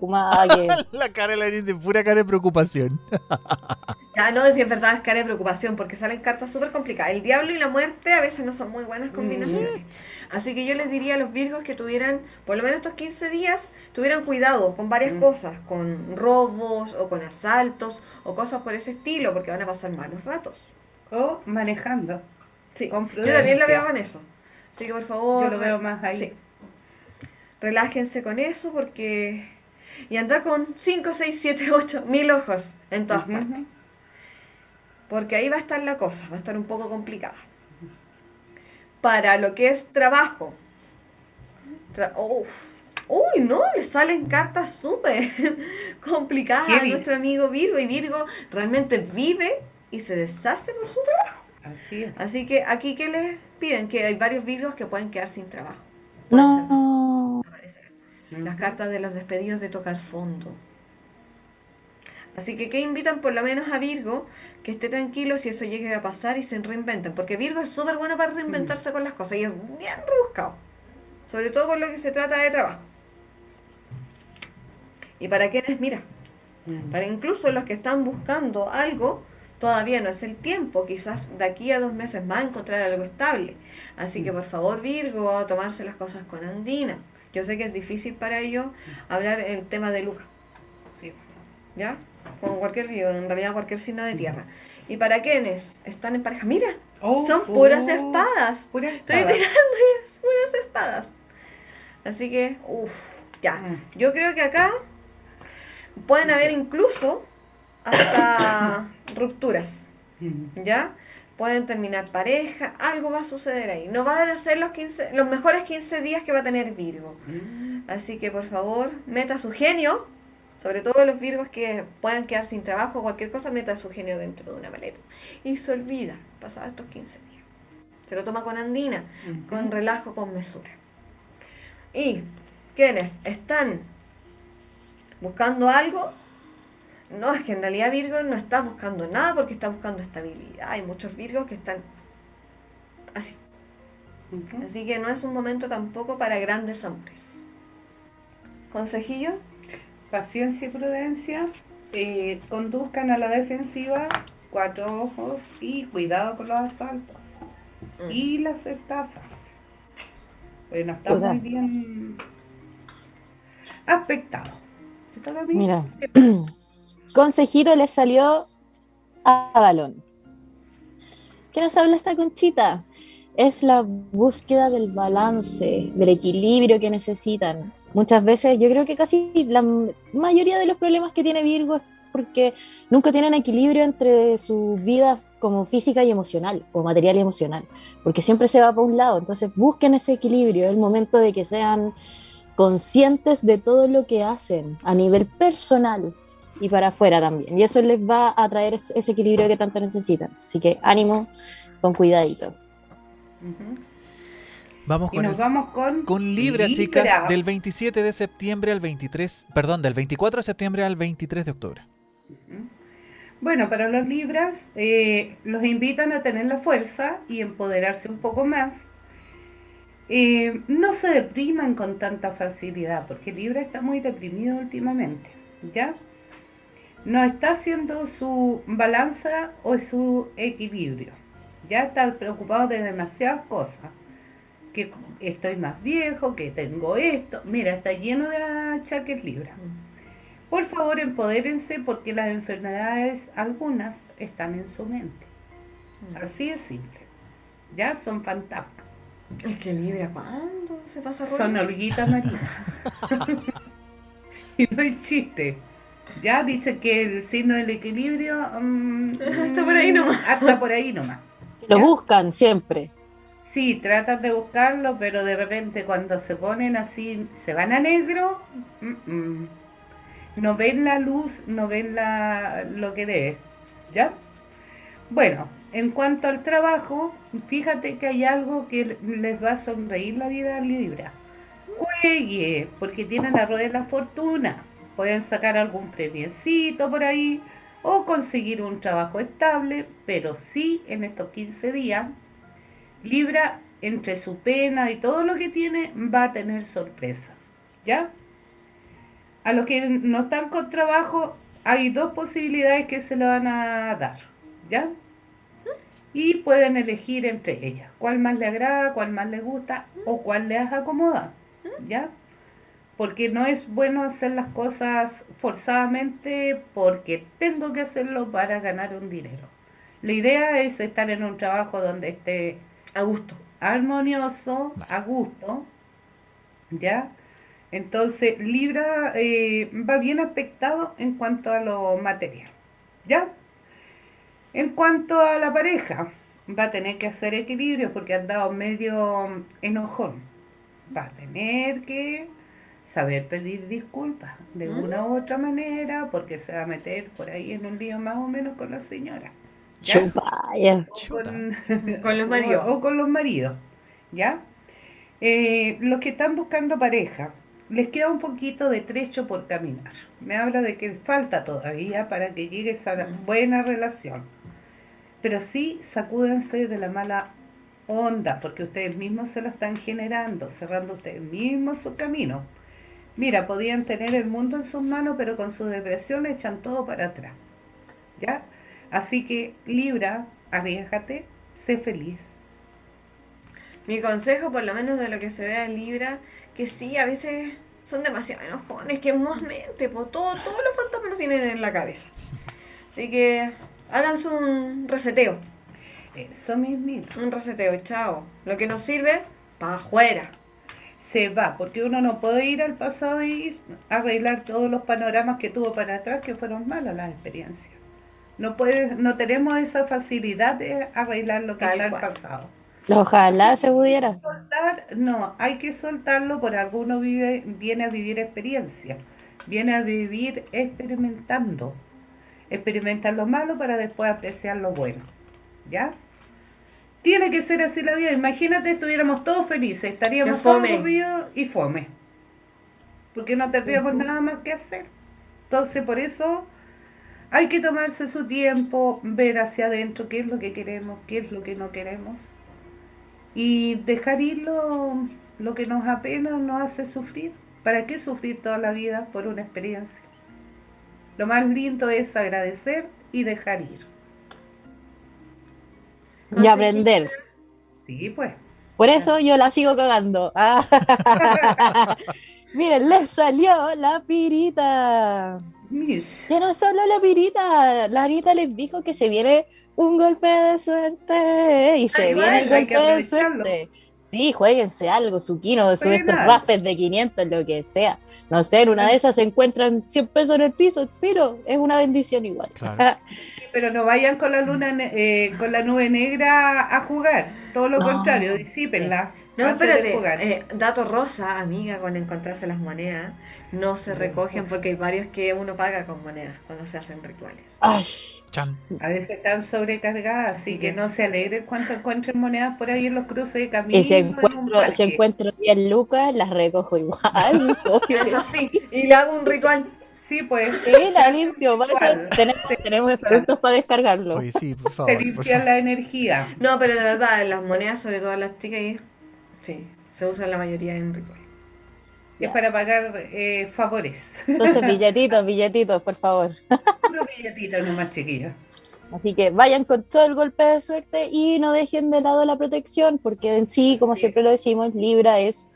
[LAUGHS] la cara de la de pura cara de preocupación. [LAUGHS] Ya, no, si es verdad, es cara de preocupación, porque salen cartas súper complicadas. El diablo y la muerte a veces no son muy buenas combinaciones. Así que yo les diría a los virgos que tuvieran, por lo menos estos 15 días, tuvieran cuidado con varias Mm. cosas, con robos o con asaltos o cosas por ese estilo, porque van a pasar malos ratos. O manejando. Sí, yo también lo prudencia. veo con eso. Así que por favor, Yo lo veo más ahí. Sí. Relájense con eso porque... Y andar con 5, 6, 7, 8 mil ojos en todas partes. Porque ahí va a estar la cosa, va a estar un poco complicada. Para lo que es trabajo. Tra- Uf. Uy, no, le salen cartas súper [LAUGHS] complicadas a nuestro amigo Virgo. Y Virgo realmente vive y se deshace por su trabajo. Así es. Así que aquí que les piden que hay varios Virgos que pueden quedar sin trabajo. Pueden ser- No. aparecer. Las cartas de los despedidos de tocar fondo. Así que que invitan por lo menos a Virgo que esté tranquilo si eso llegue a pasar y se reinventen. Porque Virgo es súper bueno para reinventarse con las cosas y es bien rebuscado. Sobre todo con lo que se trata de trabajo. Y para quienes, mira, Mm. para incluso los que están buscando algo, todavía no es el tiempo. Quizás de aquí a dos meses más encontrar algo estable. Así que por favor, Virgo, a tomarse las cosas con Andina. Yo sé que es difícil para ellos hablar el tema de Luca, Sí. ¿ya? Con cualquier Virgo, en realidad cualquier signo de tierra. Y para quienes están en pareja, mira, Oh, son puras oh, espadas. Puras Estoy espadas. tirando puras espadas. Así que, uff, ya. Mm. Yo creo que acá pueden haber incluso hasta [COUGHS] rupturas, Mm. ¿ya? Pueden terminar pareja, algo va a suceder ahí. No van a ser los 15, los mejores 15 días que va a tener Virgo. Mm. Así que por favor, meta su genio, sobre todo los Virgos que puedan quedar sin trabajo o cualquier cosa, meta su genio dentro de una maleta. Y se olvida, pasados estos 15 días. Se lo toma con andina, con relajo, con mesura. Y quienes están buscando algo, no, es que en realidad Virgo no está buscando nada porque está buscando estabilidad. Hay muchos Virgos que están así. Así que no es un momento tampoco para grandes amores. ¿Consejillo? Paciencia y prudencia. eh, conduzcan a la defensiva. Cuatro ojos y cuidado con los asaltos. Mm. Y las estafas. Bueno, está muy bien aspectado. ¿Te toca a mí? Mira, [CLEARS THROAT] consejito le salió a balón. ¿Qué nos habla esta conchita? Es la búsqueda del balance, del equilibrio que necesitan. Muchas veces, yo creo que casi la mayoría de los problemas que tiene Virgo es porque nunca tienen equilibrio entre su vida como física y emocional, o material y emocional, porque siempre se va para un lado. Entonces, busquen ese equilibrio, el momento de que sean conscientes de todo lo que hacen a nivel personal y para afuera también. Y eso les va a traer ese- equilibrio que tanto necesitan. Así que ánimo con cuidadito. Vamos Y con, nos el- vamos con, con Libra, Libra. chicas, del 27 de septiembre al 23, perdón, del 24 de septiembre al 23 de octubre. Bueno, para los libras eh, los invitan a tener la fuerza y empoderarse un poco más. Eh, no se depriman con tanta facilidad, porque Libra está muy deprimido últimamente, ¿ya? No está haciendo su balanza o su equilibrio, ya está preocupado de demasiadas cosas, que estoy más viejo, que tengo esto, mira, está lleno de achaques Libra. Por favor, empodérense porque las enfermedades, algunas, están en su mente. Así es simple. Ya son fantasmas. Es que Libra, ¿cuándo se pasa rollo? Son hormiguitas [LAUGHS] marinas. [LAUGHS] y no hay chiste. Ya dice que el signo del equilibrio. mm, [LAUGHS] Hasta por ahí nomás. Hasta por ahí nomás. Lo buscan siempre. Sí, tratan de buscarlo, pero de repente cuando se ponen así, se van a negro, no ven la luz, no ven la, lo que debe. ¿Ya? Bueno, en cuanto al trabajo, fíjate que hay algo que les va a sonreír la vida Libra. Juegue, porque tienen la rueda de la fortuna. Pueden sacar algún premiecito por ahí o conseguir un trabajo estable, pero sí en estos 15 días Libra, entre su pena y todo lo que tiene, va a tener sorpresas. ¿Ya? A los que no están con trabajo, hay dos posibilidades que se le van a dar. ¿Ya? Y pueden elegir entre ellas. Cuál más le agrada, cuál más le gusta o cuál les acomoda. ¿Ya? Porque no es bueno hacer las cosas forzadamente porque tengo que hacerlo para ganar un dinero. La idea es estar en un trabajo donde esté A gusto. armonioso, Vale. a gusto, ¿ya? Entonces, Libra eh, va bien aspectado en cuanto a lo material, ¿ya? En cuanto a la pareja, va a tener que hacer equilibrio porque ha andado medio enojón. Va a tener que saber pedir disculpas de ¿Mm? una u otra manera porque se va a meter por ahí en un lío más o menos con la señora. ¿Ya? Chupaya. Con, [LAUGHS] Con los maridos. O, o con los maridos, ¿ya? Eh, los que están buscando pareja, les queda un poquito de trecho por caminar. Me habla de que falta todavía para que llegue esa buena relación. Pero sí, sacúdense de la mala onda, porque ustedes mismos se la están generando, cerrando ustedes mismos su camino. Mira, podían tener el mundo en sus manos, pero con su depresión echan todo para atrás. ¿Ya? Así que, Libra, arriesgate, sé feliz. Mi consejo, por lo menos de lo que se ve en Libra, que sí, a veces son demasiado enojones, que mente, pues todo, todos los fantasmas los tienen en la cabeza. Así que háganse un reseteo, Eso mismito. un reseteo, chao. Lo que nos sirve, para afuera. Se va, porque uno no puede ir al pasado y ir a arreglar todos los panoramas que tuvo para atrás que fueron malas las experiencias. No puedes, no tenemos esa facilidad de arreglar lo que Tal está en cual. el pasado. Ojalá se pudiera. soltar, no, hay que soltarlo por alguno vive, viene a vivir experiencia, viene a vivir experimentando, experimentar lo malo para después apreciar lo bueno, ¿ya? Tiene que ser así la vida. Imagínate, estuviéramos todos felices, estaríamos todos aburridos y fome. Porque no tendríamos nada más que hacer. Entonces, por eso hay que tomarse su tiempo, ver hacia adentro qué es lo que queremos, qué es lo que no queremos. Y dejar ir lo, lo que nos apena, nos hace sufrir. ¿Para qué sufrir toda la vida por una experiencia? Lo más lindo es agradecer y dejar ir. Y aprender. Sí, pues. Por eso yo la sigo cagando. Ah. [LAUGHS] Miren, les salió la pirita. Mish. Que no solo la pirita. La Anita les dijo que se viene un golpe de suerte. Y se Ay, viene el golpe de suerte. Sí, jueguense algo, su kino, su algo. rafes de 500, lo que sea. No sé, en una de esas se encuentran 100 pesos en el piso, pero es una bendición igual. Claro. [LAUGHS] Pero no vayan con la luna, ne- eh, con la nube negra a jugar. Todo lo No. contrario, disípenla. No, espérate. eh, dato rosa, amiga, con encontrarse las monedas, no se recogen porque hay varios que uno paga con monedas cuando se hacen rituales. Ay, Chan. A veces están sobrecargadas, así que no se alegren cuando encuentren monedas por ahí en los cruces de camino. y si en encuentro, si parque. encuentro 10 lucas, las recojo igual. [LAUGHS] Eso sí, y le hago un ritual. Sí, pues. Sí, la limpio, [LAUGHS] tenemos, tenemos productos para descargarlo. Oye, sí, por Se favor. por limpia la energía. No, pero de verdad, las monedas, sobre todo las chicas, y- sí, se usan la mayoría en ritual. Es para pagar eh, favores. Entonces, [LAUGHS] billetitos, billetitos, por favor. Unos billetitos nomás, [LAUGHS] chiquillos. Así que vayan con todo el golpe de suerte y no dejen de lado la protección, porque en sí, como siempre lo decimos, Libra es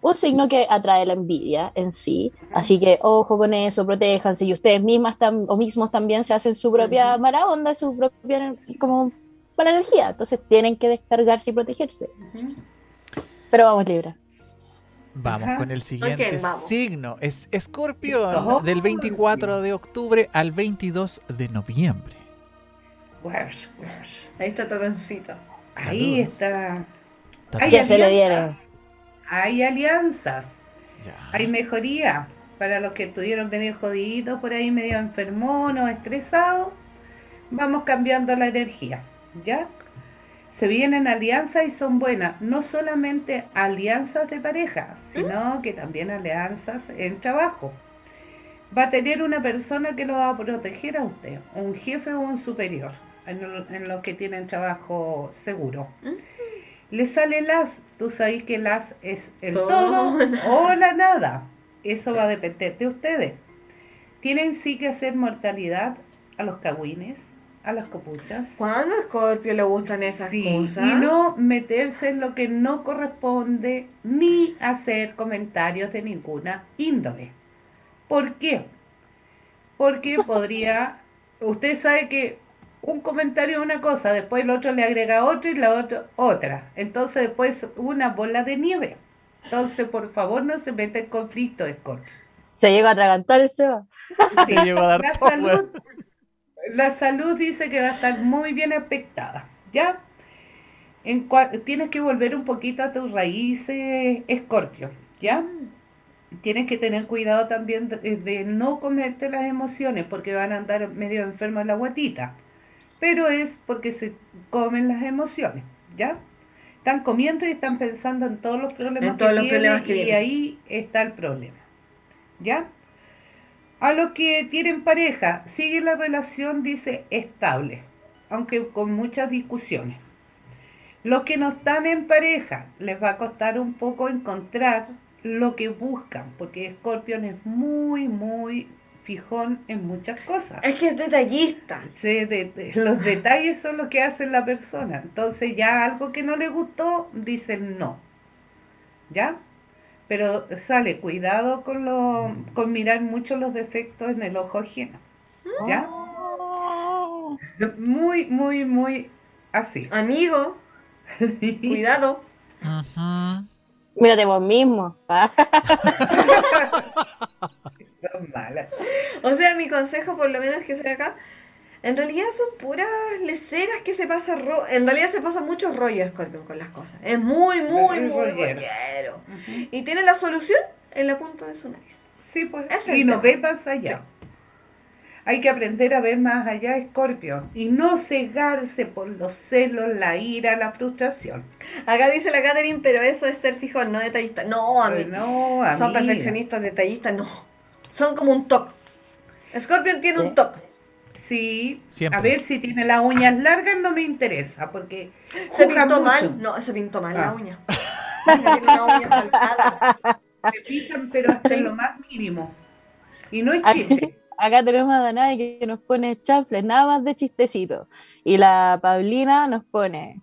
un signo que atrae la envidia en sí. Así que ojo con eso, protéjanse. Y ustedes mismas o mismos también se hacen su propia mala onda, su propia como mala energía. Entonces tienen que descargarse y protegerse. Pero vamos, Libra. Vamos Ajá. con el siguiente signo. Es Escorpión, Oh. del 24 de octubre al 22 de noviembre. Ahí está Totoncito. Ahí está. Ta- Ay, Ya se le alianza. dieron. Hay alianzas. Ya. Hay mejoría para los que estuvieron medio jodiditos por ahí, medio enfermonos, estresados. Vamos cambiando la energía, ¿ya? Se vienen alianzas y son buenas, no solamente alianzas de pareja, sino que también alianzas en trabajo. Va a tener una persona que lo va a proteger a usted, un jefe o un superior, en, lo- en los que tienen trabajo seguro. Le sale las, tú sabes que las es el Todo todo, [LAUGHS] o la nada. Eso va a depender de ustedes. Tienen sí que hacer mortalidad a los cagüines, a las copuchas. ¿Cuándo a Scorpio le gustan esas Sí, cosas? y no meterse en lo que no corresponde ni hacer comentarios de ninguna índole. ¿Por qué? Porque podría, usted sabe que un comentario es una cosa, después el otro le agrega otra y la otra otra. Entonces después una bola de nieve. Entonces, por favor, no se meta en conflicto, Scorpio. Se llegó a atragantar el Seba. Sí, a dar la todo, salud, la salud dice que va a estar muy bien expectada, ¿ya? En tienes que volver un poquito a tus raíces, Escorpio, ¿ya? Tienes que tener cuidado también de, de no comerte las emociones porque van a andar medio enfermos la guatita, pero es porque se comen las emociones, ¿ya? Están comiendo y están pensando en todos los problemas En todos que los tienen problemas que y vienen. ahí está el problema, ¿ya? A los que tienen pareja, sigue la relación, dice, estable, aunque con muchas discusiones. Los que no están en pareja, les va a costar un poco encontrar lo que buscan, porque Scorpion es muy, muy fijón en muchas cosas. Es que es detallista. De- de- los detalles son lo que hace la persona. Entonces ya algo que no le gustó, dicen no. ¿Ya? Pero sale, cuidado con, lo, con mirar mucho los defectos en el ojo ajeno. ¿Ya? Muy, muy, muy así. Amigo, [LAUGHS] cuidado. Ujú. Mírate vos mismo. Ah, [LAUGHS] [LAUGHS] Son malas. O sea, mi consejo, por lo menos que soy acá, en realidad son puras leceras que se pasa ro En realidad se pasa mucho rollo Scorpion con las cosas. Es muy, muy, Es muy rollero. Y tiene la solución en la punta de su nariz. Sí, pues. Es Y no tema. ve más allá. Hay que aprender a ver más allá, Escorpio, y no cegarse por los celos, la ira, la frustración. Acá dice la Catherine, pero eso es ser fijón, no detallista. No, a mí. No, Son amiga. perfeccionistas, detallistas, no. Son como un toque. Scorpion tiene un Sí. toque. Sí, Siempre. a ver si tiene las uñas largas no me interesa, porque Se pintó mucho. mal. No, se pintó mal la Ah. uña. Una uña saltada. Se fijan, pero hasta en lo más mínimo. Y no es chiste. [LAUGHS] Acá tenemos a Danai que nos pone chafles, nada más de chistecito. Y la Paulina nos pone,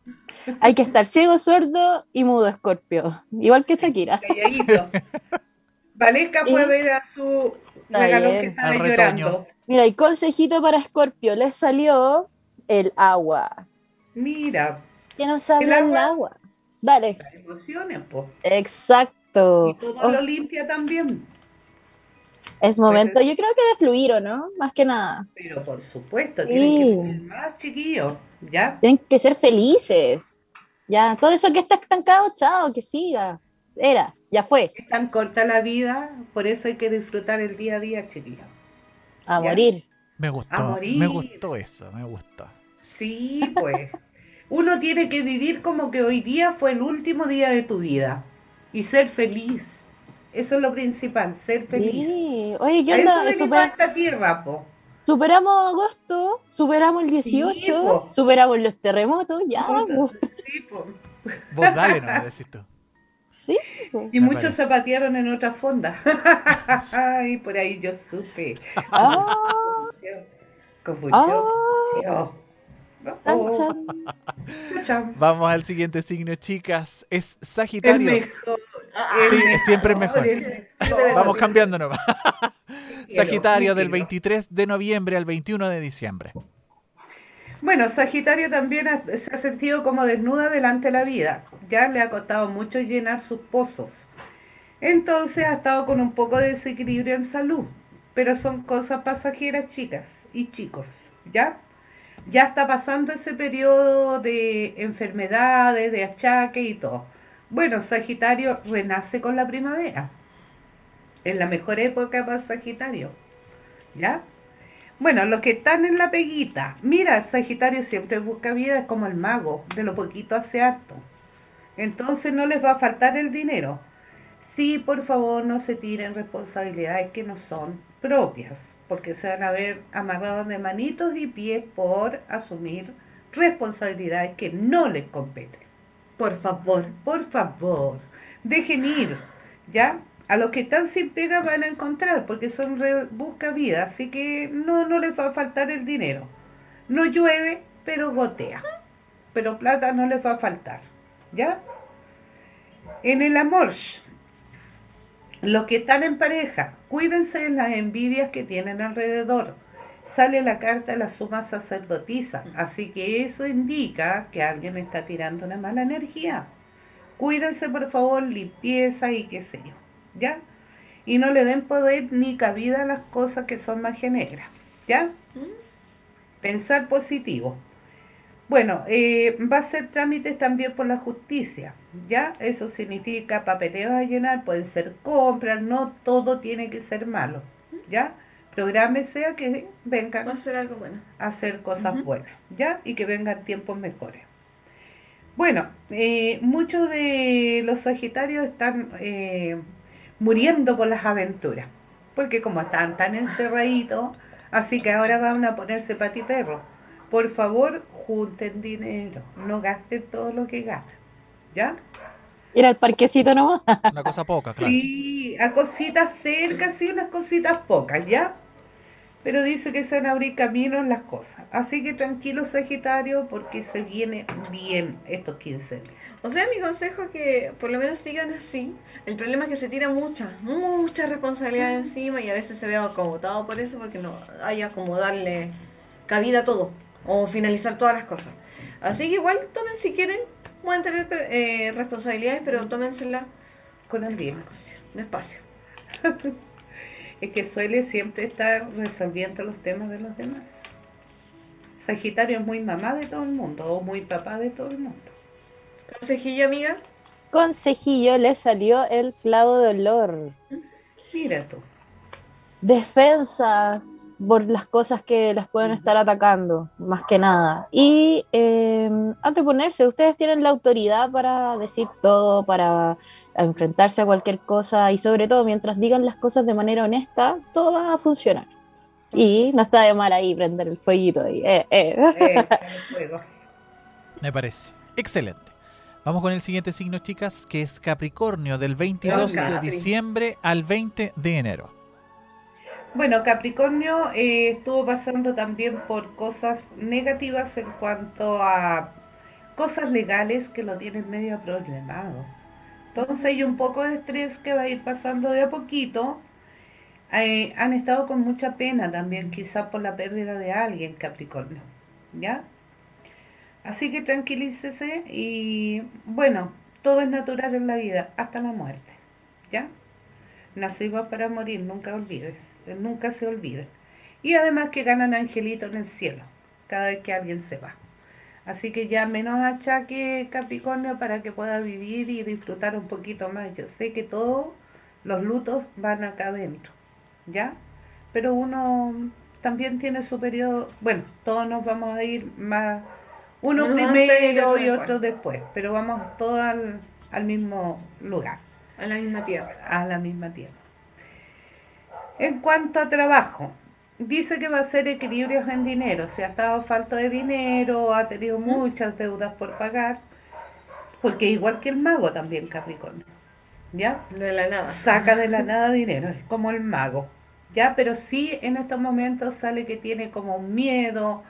hay que estar ciego, sordo y mudo, Escorpio. Igual que Shakira. calladito. [LAUGHS] Valesca fue Y- ver a su regalón que estaba llorando. Mira, y consejito para Escorpio, le salió el agua. Mira, ¿Qué nos habla ¿El el agua? Dale. las emociones, po. Exacto. Y todo Oh, lo limpia también. es momento, pues- yo creo que de fluir, ¿o no? Más que nada. Pero por supuesto, Sí. tienen que fluir más, chiquillos. ¿Ya? Tienen que ser felices. Ya, todo eso que está estancado, chao, que siga. Era, ya fue, Es tan corta la vida, por eso hay que disfrutar el día a día, chiquillos. A Ya. morir. Me A gustó, morir. me gustó eso, me gustó. Sí, pues. Uno tiene que vivir como que hoy día fue el último día de tu vida y ser feliz. Eso es lo principal, ser feliz. Sí. Oye, ¿qué A eso onda? venimos Super- a esta tierra, po. superamos agosto, superamos el 18, po. superamos los terremotos, ya. Sí, po. Vos dale, no decís tú. Sí. Y Me muchos parece. zapatearon en otras fondas. [LAUGHS] Ay, por ahí yo supe. Ah, Confusión. ah, Oh. Vamos al siguiente signo, chicas. Es Es Sagitario. mejor. Sí, siempre es mejor. es mejor. Vamos cambiando nomás. [LAUGHS] Sagitario del quiero. 23 de noviembre al 21 de diciembre. Bueno, Sagitario también se ha sentido como desnuda delante de la vida. Ya le ha costado mucho llenar sus pozos. Entonces ha estado con un poco de desequilibrio en salud. Pero son cosas pasajeras, chicas y chicos. ¿Ya? Ya está pasando ese periodo de enfermedades, de achaque y todo. Bueno, Sagitario renace con la primavera. Es la mejor época para Sagitario. ¿Ya? Bueno, los que están en la peguita, mira, Sagitario siempre busca vida, es como el mago, de lo poquito hace harto. Entonces no les va a faltar el dinero. Sí, por favor, no se tiren responsabilidades que no son propias, porque se van a ver amarrados de manitos y pies por asumir responsabilidades que no les competen. Por favor. Por favor, dejen ir, ¿ya? A los que están sin pega van a encontrar, porque son busca vida, así que no, no les va a faltar el dinero. No llueve, pero gotea. Pero plata no les va a faltar, ¿ya? En el amor, los que están en pareja, cuídense de las envidias que tienen alrededor. Sale la carta de la suma sacerdotisa, así que eso indica que alguien está tirando una mala energía. Cuídense, por favor, limpieza y qué sé yo, ¿ya? Y no le den poder ni cabida a las cosas que son magia negra, ¿ya? Pensar positivo. Bueno, eh, va a ser trámites también por la justicia, ¿ya? Eso significa papeleos a llenar, pueden ser compras, no todo tiene que ser malo, ¿ya? Prográmese a que vengan Va a ser algo bueno. hacer cosas buenas, ¿ya? Y que vengan tiempos mejores. Bueno, eh, muchos de los Sagitarios están eh, muriendo por las aventuras, porque como están tan encerraditos, así que ahora van a ponerse patiperros. Por favor, junten dinero, no gasten todo lo que ganan, ¿ya? Ir al parquecito nomás. [LAUGHS] Una cosa poca, claro. Sí, a cositas cerca, sí, unas cositas pocas, ¿ya? Pero dice que se van a abrir caminos las cosas. Así que tranquilo, Sagitario, porque se viene bien estos 15 días. O sea, mi consejo es que por lo menos sigan así. El problema es que se tira mucha, mucha responsabilidad encima y a veces se ve acomodado por eso porque no hay como darle cabida a todo o finalizar todas las cosas. Así que igual tomen si quieren, pueden tener eh, responsabilidades, pero tómensela Con el bien. despacio. [LAUGHS] Es que suele siempre estar resolviendo los temas de los demás. Sagitario es muy mamá de todo el mundo o muy papá de todo el mundo. Consejillo, amiga. Consejillo le salió el clavo de olor. Mira tú. Defensa. por las cosas que las pueden estar atacando, más que nada. Y eh, anteponerse, ustedes tienen la autoridad para decir todo, para enfrentarse a cualquier cosa y sobre todo mientras digan las cosas de manera honesta, todo va a funcionar. Y no está de mal ahí prender el fueguito ahí. Eh, eh. Eh, el fuego. Me parece. Excelente. Vamos con el siguiente signo, chicas, que es Capricornio, del 22 de diciembre al 20 de enero. Bueno, Capricornio eh, estuvo pasando también por cosas negativas en cuanto a cosas legales que lo tienen medio problemado. Entonces hay un poco de estrés que va a ir pasando de a poquito. Eh, han estado con mucha pena también, quizás por la pérdida de alguien, Capricornio. ¿Ya? Así que tranquilícese y bueno, todo es natural en la vida, hasta la muerte. ¿Ya? Nacimos para morir, nunca olvides, nunca se olvide. Y además que ganan angelitos en el cielo, cada vez que alguien se va. Así que ya menos achaque Capricornio para que pueda vivir y disfrutar un poquito más. Yo sé que todos los lutos van acá adentro, ¿ya? Pero uno también tiene su periodo, bueno, todos nos vamos a ir más, uno Unos antes y primero y otros después, pero vamos todos al, al mismo lugar A la misma tierra. a la misma tierra. En cuanto a trabajo, dice que va a ser equilibrios en dinero. Si ha estado falto de dinero, ha tenido muchas deudas por pagar, porque igual que el mago también Capricornio, ¿ya? De la nada. Saca de la [LAUGHS] nada dinero, es como el mago, ¿ya? Pero sí en estos momentos sale que tiene como miedo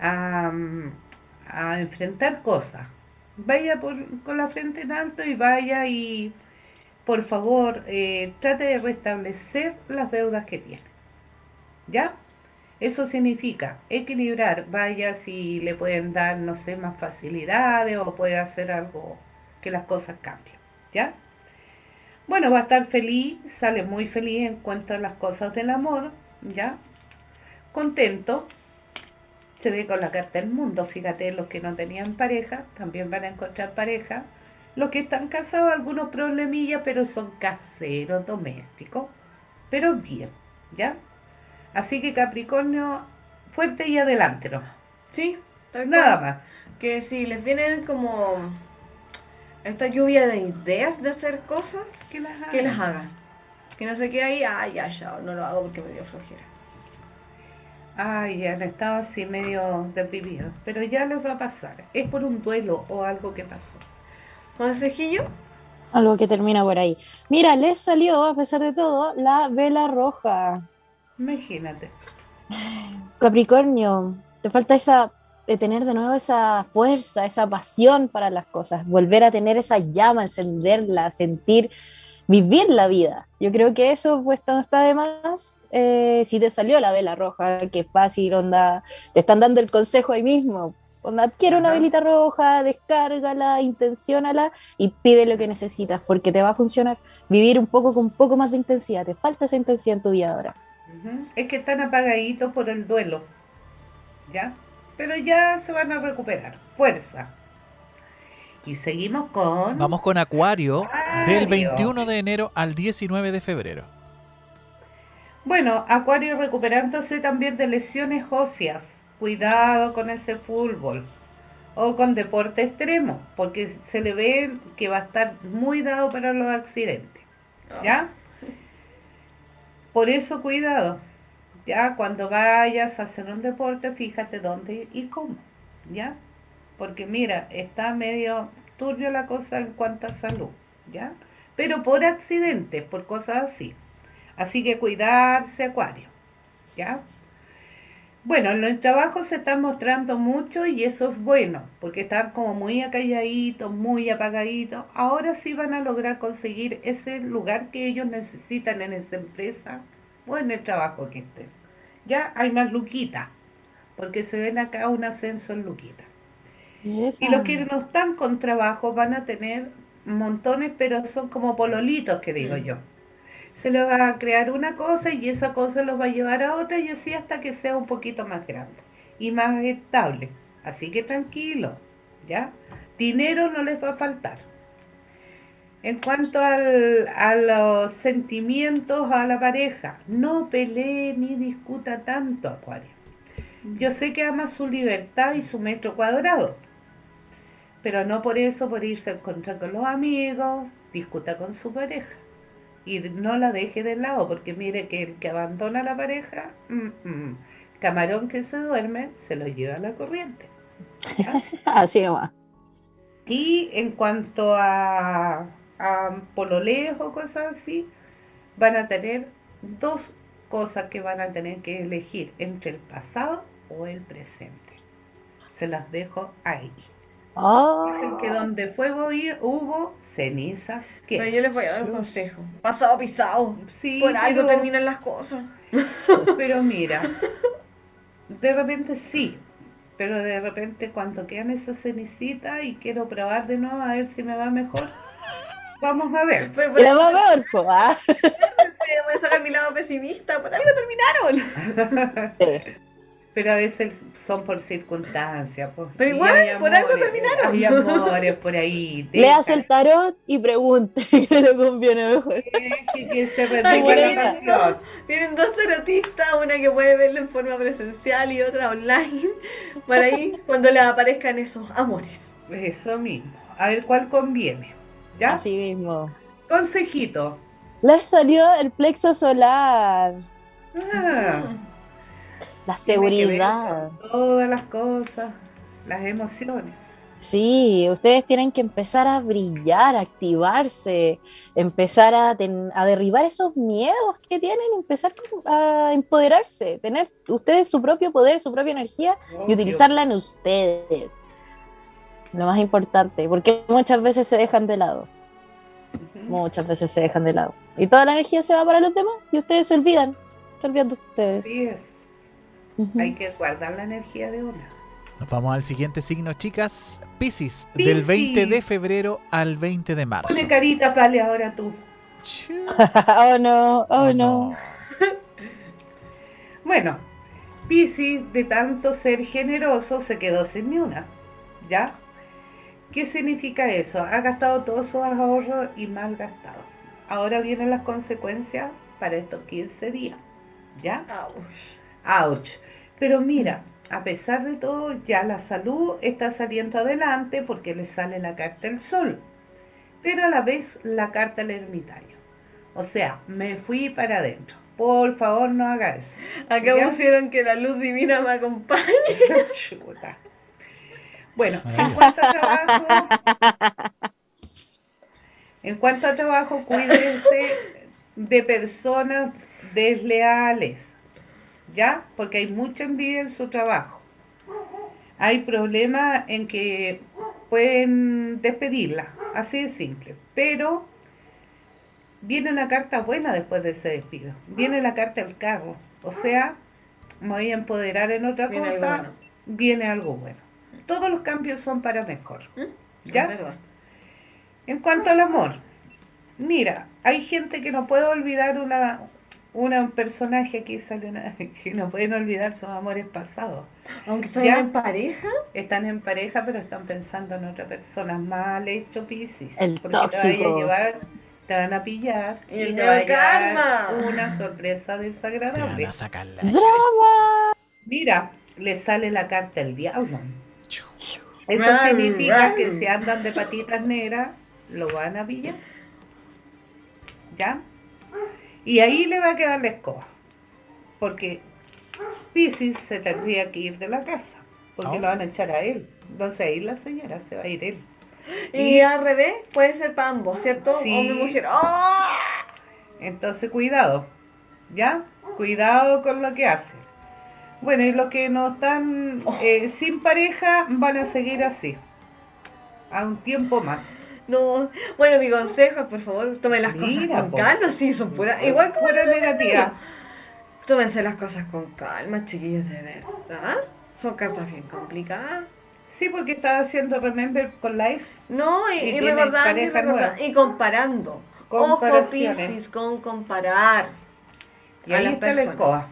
a, a enfrentar cosas. Vaya por, con la frente en alto y vaya y por favor eh, trate de restablecer las deudas que tiene. ¿Ya? Eso significa equilibrar, vaya si le pueden dar, no sé, más facilidades o puede hacer algo que las cosas cambien. ¿Ya? Bueno, va a estar feliz, sale muy feliz en cuanto a las cosas del amor, ¿ya? Contento, se ve con la carta del mundo, fíjate, los que no tenían pareja también van a encontrar pareja, los que están casados algunos problemillas, pero son caseros, domésticos, pero bien, ¿ya? Así que Capricornio, fuerte y adelante nomás, Sí, nada cual. más. Que si les vienen como esta lluvia de ideas de hacer cosas, Que las que las hagan. hagan. Que no se quede ahí, ay, ya, ya, no lo hago porque me dio flojera. Ay, han estado así medio deprimidos, pero ya les va a pasar. Es por un duelo o algo que pasó. Consejillo, Algo que termina por ahí. Mira, les salió, a pesar de todo, la vela roja. Imagínate. Capricornio, te falta esa, de tener de nuevo esa fuerza, esa pasión para las cosas, volver a tener esa llama, encenderla, sentir, vivir la vida. Yo creo que eso pues no está de más. Eh, si te salió la vela roja, que fácil, onda, te están dando el consejo ahí mismo. Onda, adquiere una velita roja, descárgala, intenciónala y pide lo que necesitas, porque te va a funcionar. Vivir un poco con un poco más de intensidad. Te falta esa intensidad en tu vida ahora. Es que están apagaditos por el duelo. ¿Ya? Pero ya se van a recuperar. Fuerza. Y seguimos con... Vamos con Acuario, del Acuario. 21 de enero al 19 de febrero. Bueno, Acuario recuperándose también de lesiones óseas. Cuidado con ese fútbol. O con deporte extremo, porque se le ve que va a estar muy dado para los accidentes. ¿Ya? Por eso cuidado. Ya cuando vayas a hacer un deporte, fíjate dónde y cómo. ¿Ya? Porque mira, está medio turbio la cosa en cuanto a salud. ¿Ya? Pero por accidentes, por cosas así. Así que cuidarse, Acuario. ¿Ya? Bueno, en el trabajo se están mostrando mucho y eso es bueno, porque están como muy acalladitos, muy apagaditos. Ahora sí van a lograr conseguir ese lugar que ellos necesitan en esa empresa o en el trabajo que estén. Ya hay más luquita, porque se ven acá un ascenso en luquita. Y los que no están con trabajo van a tener montones, pero son como pololitos, que digo Mm. yo. Se les va a crear una cosa y esa cosa los va a llevar a otra y así hasta que sea un poquito más grande y más estable. Así que tranquilo, ¿ya? Dinero no les va a faltar. En cuanto al, a los sentimientos a la pareja, no pelee ni discuta tanto, Acuario. Yo sé que ama su libertad y su metro cuadrado, pero no por eso por irse a encontrar con los amigos, discuta con su pareja y no la deje de lado, porque mire que el que abandona a la pareja, mm, mm, camarón que se duerme, se lo lleva a la corriente. ¿ya? [LAUGHS] Así nomás. Y en cuanto a, a pololeos o cosas así, van a tener dos cosas que van a tener que elegir entre el pasado o el presente. Se las dejo ahí. Oh. Dicen que donde fuego hubo cenizas, Pero que yo les voy a dar un consejo. Pasado pisado. sí, Por algo pero, terminan las cosas. pero mira, de repente sí, pero de repente cuando quedan esas cenicitas y quiero probar de nuevo a ver si me va mejor, vamos a ver. Pero por Y la algo va peor, po, ah. voy a sacar mi lado pesimista. Por algo terminaron. Sí. Pero a veces son por circunstancias. pues, Pero igual, por algo terminaron. Hay [LAUGHS] amores por ahí. Leas el tarot y pregunte [LAUGHS] qué le conviene mejor. deje que se Ay, lindo. pasión. Tienen dos tarotistas, una que puede verlo en forma presencial y otra online. [LAUGHS] Para ahí, cuando les aparezcan esos amores. Eso mismo. A ver cuál conviene. ¿Ya? Así mismo. Consejito. Le salió el plexo solar, Ah, la seguridad. Todas las cosas, las emociones. Sí, ustedes tienen que empezar a brillar, a activarse, empezar a, ten- a derribar esos miedos que tienen, empezar a empoderarse, tener ustedes su propio poder, su propia energía y utilizarla en ustedes. Lo más importante, porque muchas veces se dejan de lado, muchas veces se dejan de lado. Y toda la energía se va para los demás y ustedes se olvidan, se olvidan de ustedes. Así es. Hay que guardar la energía de una. Nos vamos al siguiente signo, chicas. Piscis, del Piscis. 20 de febrero al 20 de marzo. Pone carita, vale, ahora tú. [LAUGHS] Oh no, oh no. [LAUGHS] Bueno, Piscis, de tanto ser generoso, se quedó sin ni una. ¿Ya? ¿Qué significa eso? Ha gastado todos sus ahorros y mal gastado. Ahora vienen las consecuencias para estos 15 días. ¿Ya? Ouch. Pero mira, a pesar de todo, ya la salud está saliendo adelante porque le sale la carta del sol. Pero a la vez la carta del ermitaño. O sea, me fui para adentro. Por favor, no haga eso. Acá ¿Ya? pusieron que la luz divina me acompaña. [LAUGHS] Chuta. Bueno, en cuanto a trabajo, en cuanto a trabajo, cuídense de personas desleales, ¿ya? Porque hay mucha envidia en su trabajo. Hay problemas en que pueden despedirla, así de simple. Pero viene una carta buena después de ese despido. Viene la carta del carro. O sea, me voy a empoderar en otra Viene algo cosa, bueno. viene algo bueno. Todos los cambios son para mejor. ¿Mm? ¿Ya? En cuanto al amor, mira, hay gente que no puede olvidar una, una un personaje aquí sale una, [LAUGHS] que no pueden olvidar sus amores pasados. Aunque están ¿Ya? en pareja. Están en pareja, pero están pensando en otra persona. Mal hecho, Piscis. El porque te vaya a tóxico. llevar, te van a pillar Y y, el te va a llevar una sorpresa Te van desagradable. a sacar la ¡Drama! Mira, le sale la carta del diablo. Eso Ram, significa ram. que si andan de patitas negras, lo van a pillar. ¿Ya? Y ahí le va a quedar la escoba. Porque Piscis se tendría que ir de la casa. Porque Oh. lo van a echar a él. No se va a ir la señora, se va a ir él. Y al revés, puede ser para ambos, ¿cierto? Sí. Hombre mujer. ¡Ah! Entonces, cuidado. ¿Ya? Cuidado con lo que hacen. Bueno, y los que no están Oh. eh, sin pareja van a seguir así. A un tiempo más. No. Bueno, mi consejo es, por favor, tomen las Mira, cosas con po. calma, sí, son puras. Igual como pura negativa. Tómense las cosas con calma, chiquillos, de verdad. Son cartas bien complicadas. Sí, porque estaba haciendo remember con la ex. No, y, Y recordando, y, recordando, y comparando. Ojo. Piscis, con comparar. Y a ahí las está la escoba.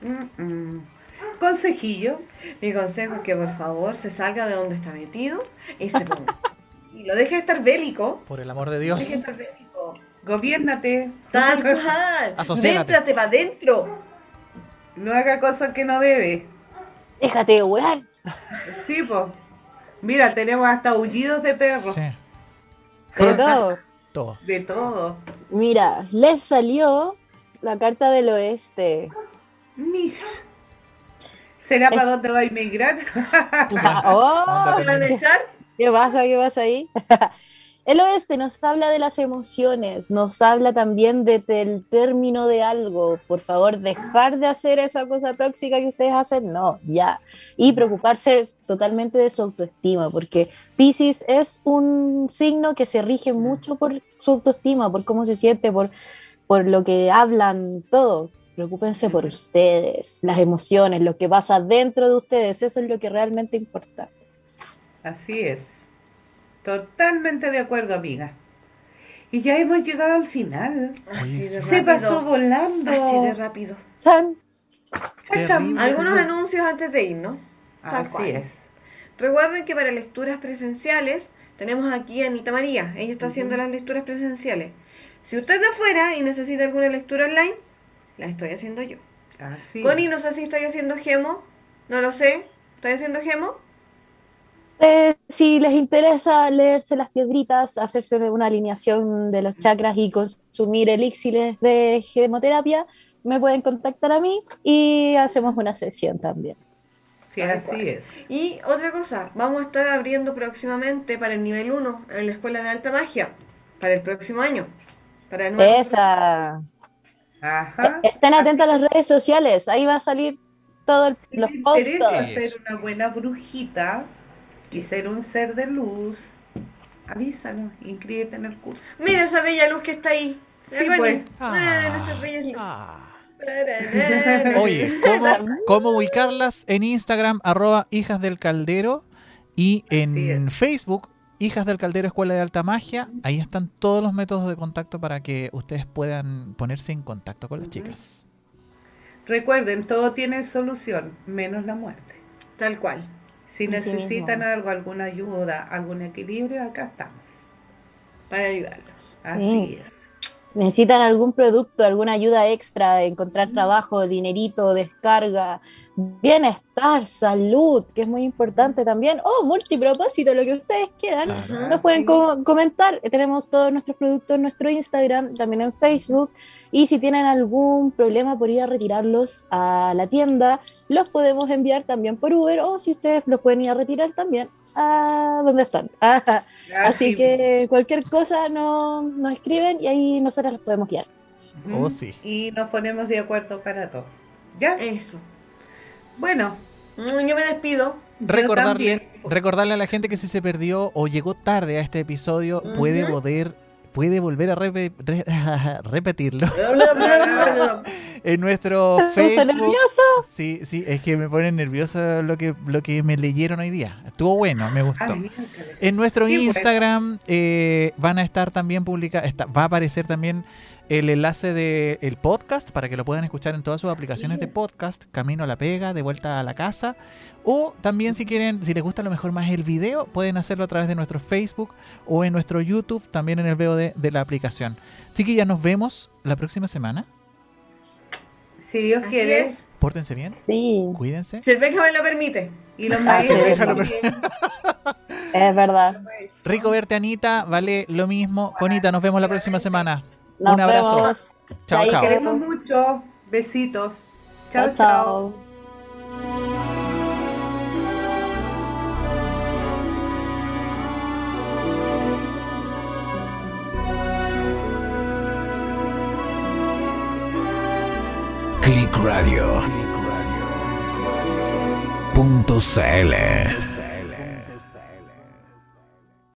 Mm, mm. Consejillo. Mi consejo es que por favor se salga de donde está metido y se ponga. [LAUGHS] tranquilo, deja de estar bélico. Por el amor de Dios. Deja de estar bélico. Gobiérnate. Tal cual. Déntrate para adentro. No haga cosas que no debe. Déjate de wear. Sí, pues. Mira, tenemos hasta aullidos de perros. Sí, De todo. todo. De todo. Mira, les salió la carta del oeste. Mis. ¿Será Es- para dónde va a emigrar? [LAUGHS] Oh, Ándate, ¿Te van a echar? ¿Qué pasa? ¿Qué pasa ahí? [LAUGHS] El oeste nos habla de las emociones, nos habla también de- del término de algo. Por favor, dejar de hacer esa cosa tóxica que ustedes hacen, no, ya. Y preocuparse totalmente de su autoestima, porque Pisces es un signo que se rige mucho por su autoestima, por cómo se siente, por, por lo que hablan, todo. Preocúpense por ustedes, las emociones, lo que pasa dentro de ustedes, eso es lo que realmente importa. Así es. Totalmente de acuerdo, amiga. Y ya hemos llegado al final. Así de Se rápido. pasó volando. Así de rápido. Algunos anuncios antes de irnos. Tal Así cual. es. Recuerden que para lecturas presenciales tenemos aquí a Anita María. Ella está haciendo las lecturas presenciales. Si usted es de afuera y necesita alguna lectura online, la estoy haciendo yo. Así Connie, es. no sé si estoy haciendo gemo. No lo sé. ¿Estoy haciendo gemo? Eh, si les interesa leerse las piedritas, hacerse una alineación de los chakras y consumir elixires de gemoterapia, me pueden contactar a mí y hacemos una sesión también. Sí, Tal así cual. es. Y otra cosa, vamos a estar abriendo próximamente para el nivel 1 en la Escuela de Alta Magia. Para el próximo año. Para el nuevo Esa. Ajá. Estén atentos a las redes sociales, ahí va a salir todos Si los te interesa posts. ser una buena brujita y ser un ser de luz, avísanos, inscríbete en el curso. Mira esa bella luz que está ahí. Sí, pues. Ah, nuestras bellas luces. Ah. Oye, ¿cómo, cómo ubicarlas en Instagram, arroba hijas del caldero y en. Facebook, hijas del caldero Escuela de Alta Magia? Ahí están todos los métodos de contacto para que ustedes puedan ponerse en contacto con las chicas. Recuerden, todo tiene solución, menos la muerte. Tal cual. Si necesitan mismo. algo, alguna ayuda, algún equilibrio, acá estamos. Para ayudarlos. Así es. Necesitan algún producto, alguna ayuda extra, encontrar trabajo, dinerito, descarga, bienestar, salud, que es muy importante también, o multipropósito, lo que ustedes quieran. Claro. Nos pueden Sí. co- comentar. Tenemos todos nuestros productos en nuestro Instagram, también en Facebook. Y si tienen algún problema por ir a retirarlos a la tienda, los podemos enviar también por Uber o si ustedes los pueden ir a retirar también a donde están. [LAUGHS] Así Así. que cualquier cosa no- nos escriben y ahí nosotros los podemos guiar. Oh, sí. Y nos ponemos de acuerdo para todo. ¿Ya? Eso. Bueno, Mm, Yo me despido. Recordarle, recordarle a la gente que si se perdió o llegó tarde a este episodio, puede poder, puede volver a repe- re- [LAUGHS] repetirlo [LAUGHS] en nuestro ¿Se puso Facebook. nervioso? Sí, sí, es que me pone nervioso lo que, lo que me leyeron hoy día. Estuvo bueno, me gustó. En nuestro. Instagram eh, van a estar también publicadas, va a aparecer también el enlace del podcast para que lo puedan escuchar en todas sus aplicaciones de podcast, camino a la pega, de vuelta a la casa. O también si quieren, si les gusta a lo mejor más el video, pueden hacerlo a través de nuestro Facebook o en nuestro YouTube, también en el VOD de la aplicación. Chiquillas, nos vemos la próxima semana. Si Dios Así quiere. es. Pórtense bien, Sí, cuídense. Si el Benja me lo permite. Y los Ah, déjalo, también. es verdad. Rico verte, Anita. Vale lo mismo. Conita, nos vemos la próxima semana. Nos Un abrazo. vemos. Chao, chao. Queremos mucho. Besitos. Chao, Chao, chao. chao. Click Radio. Punto CL.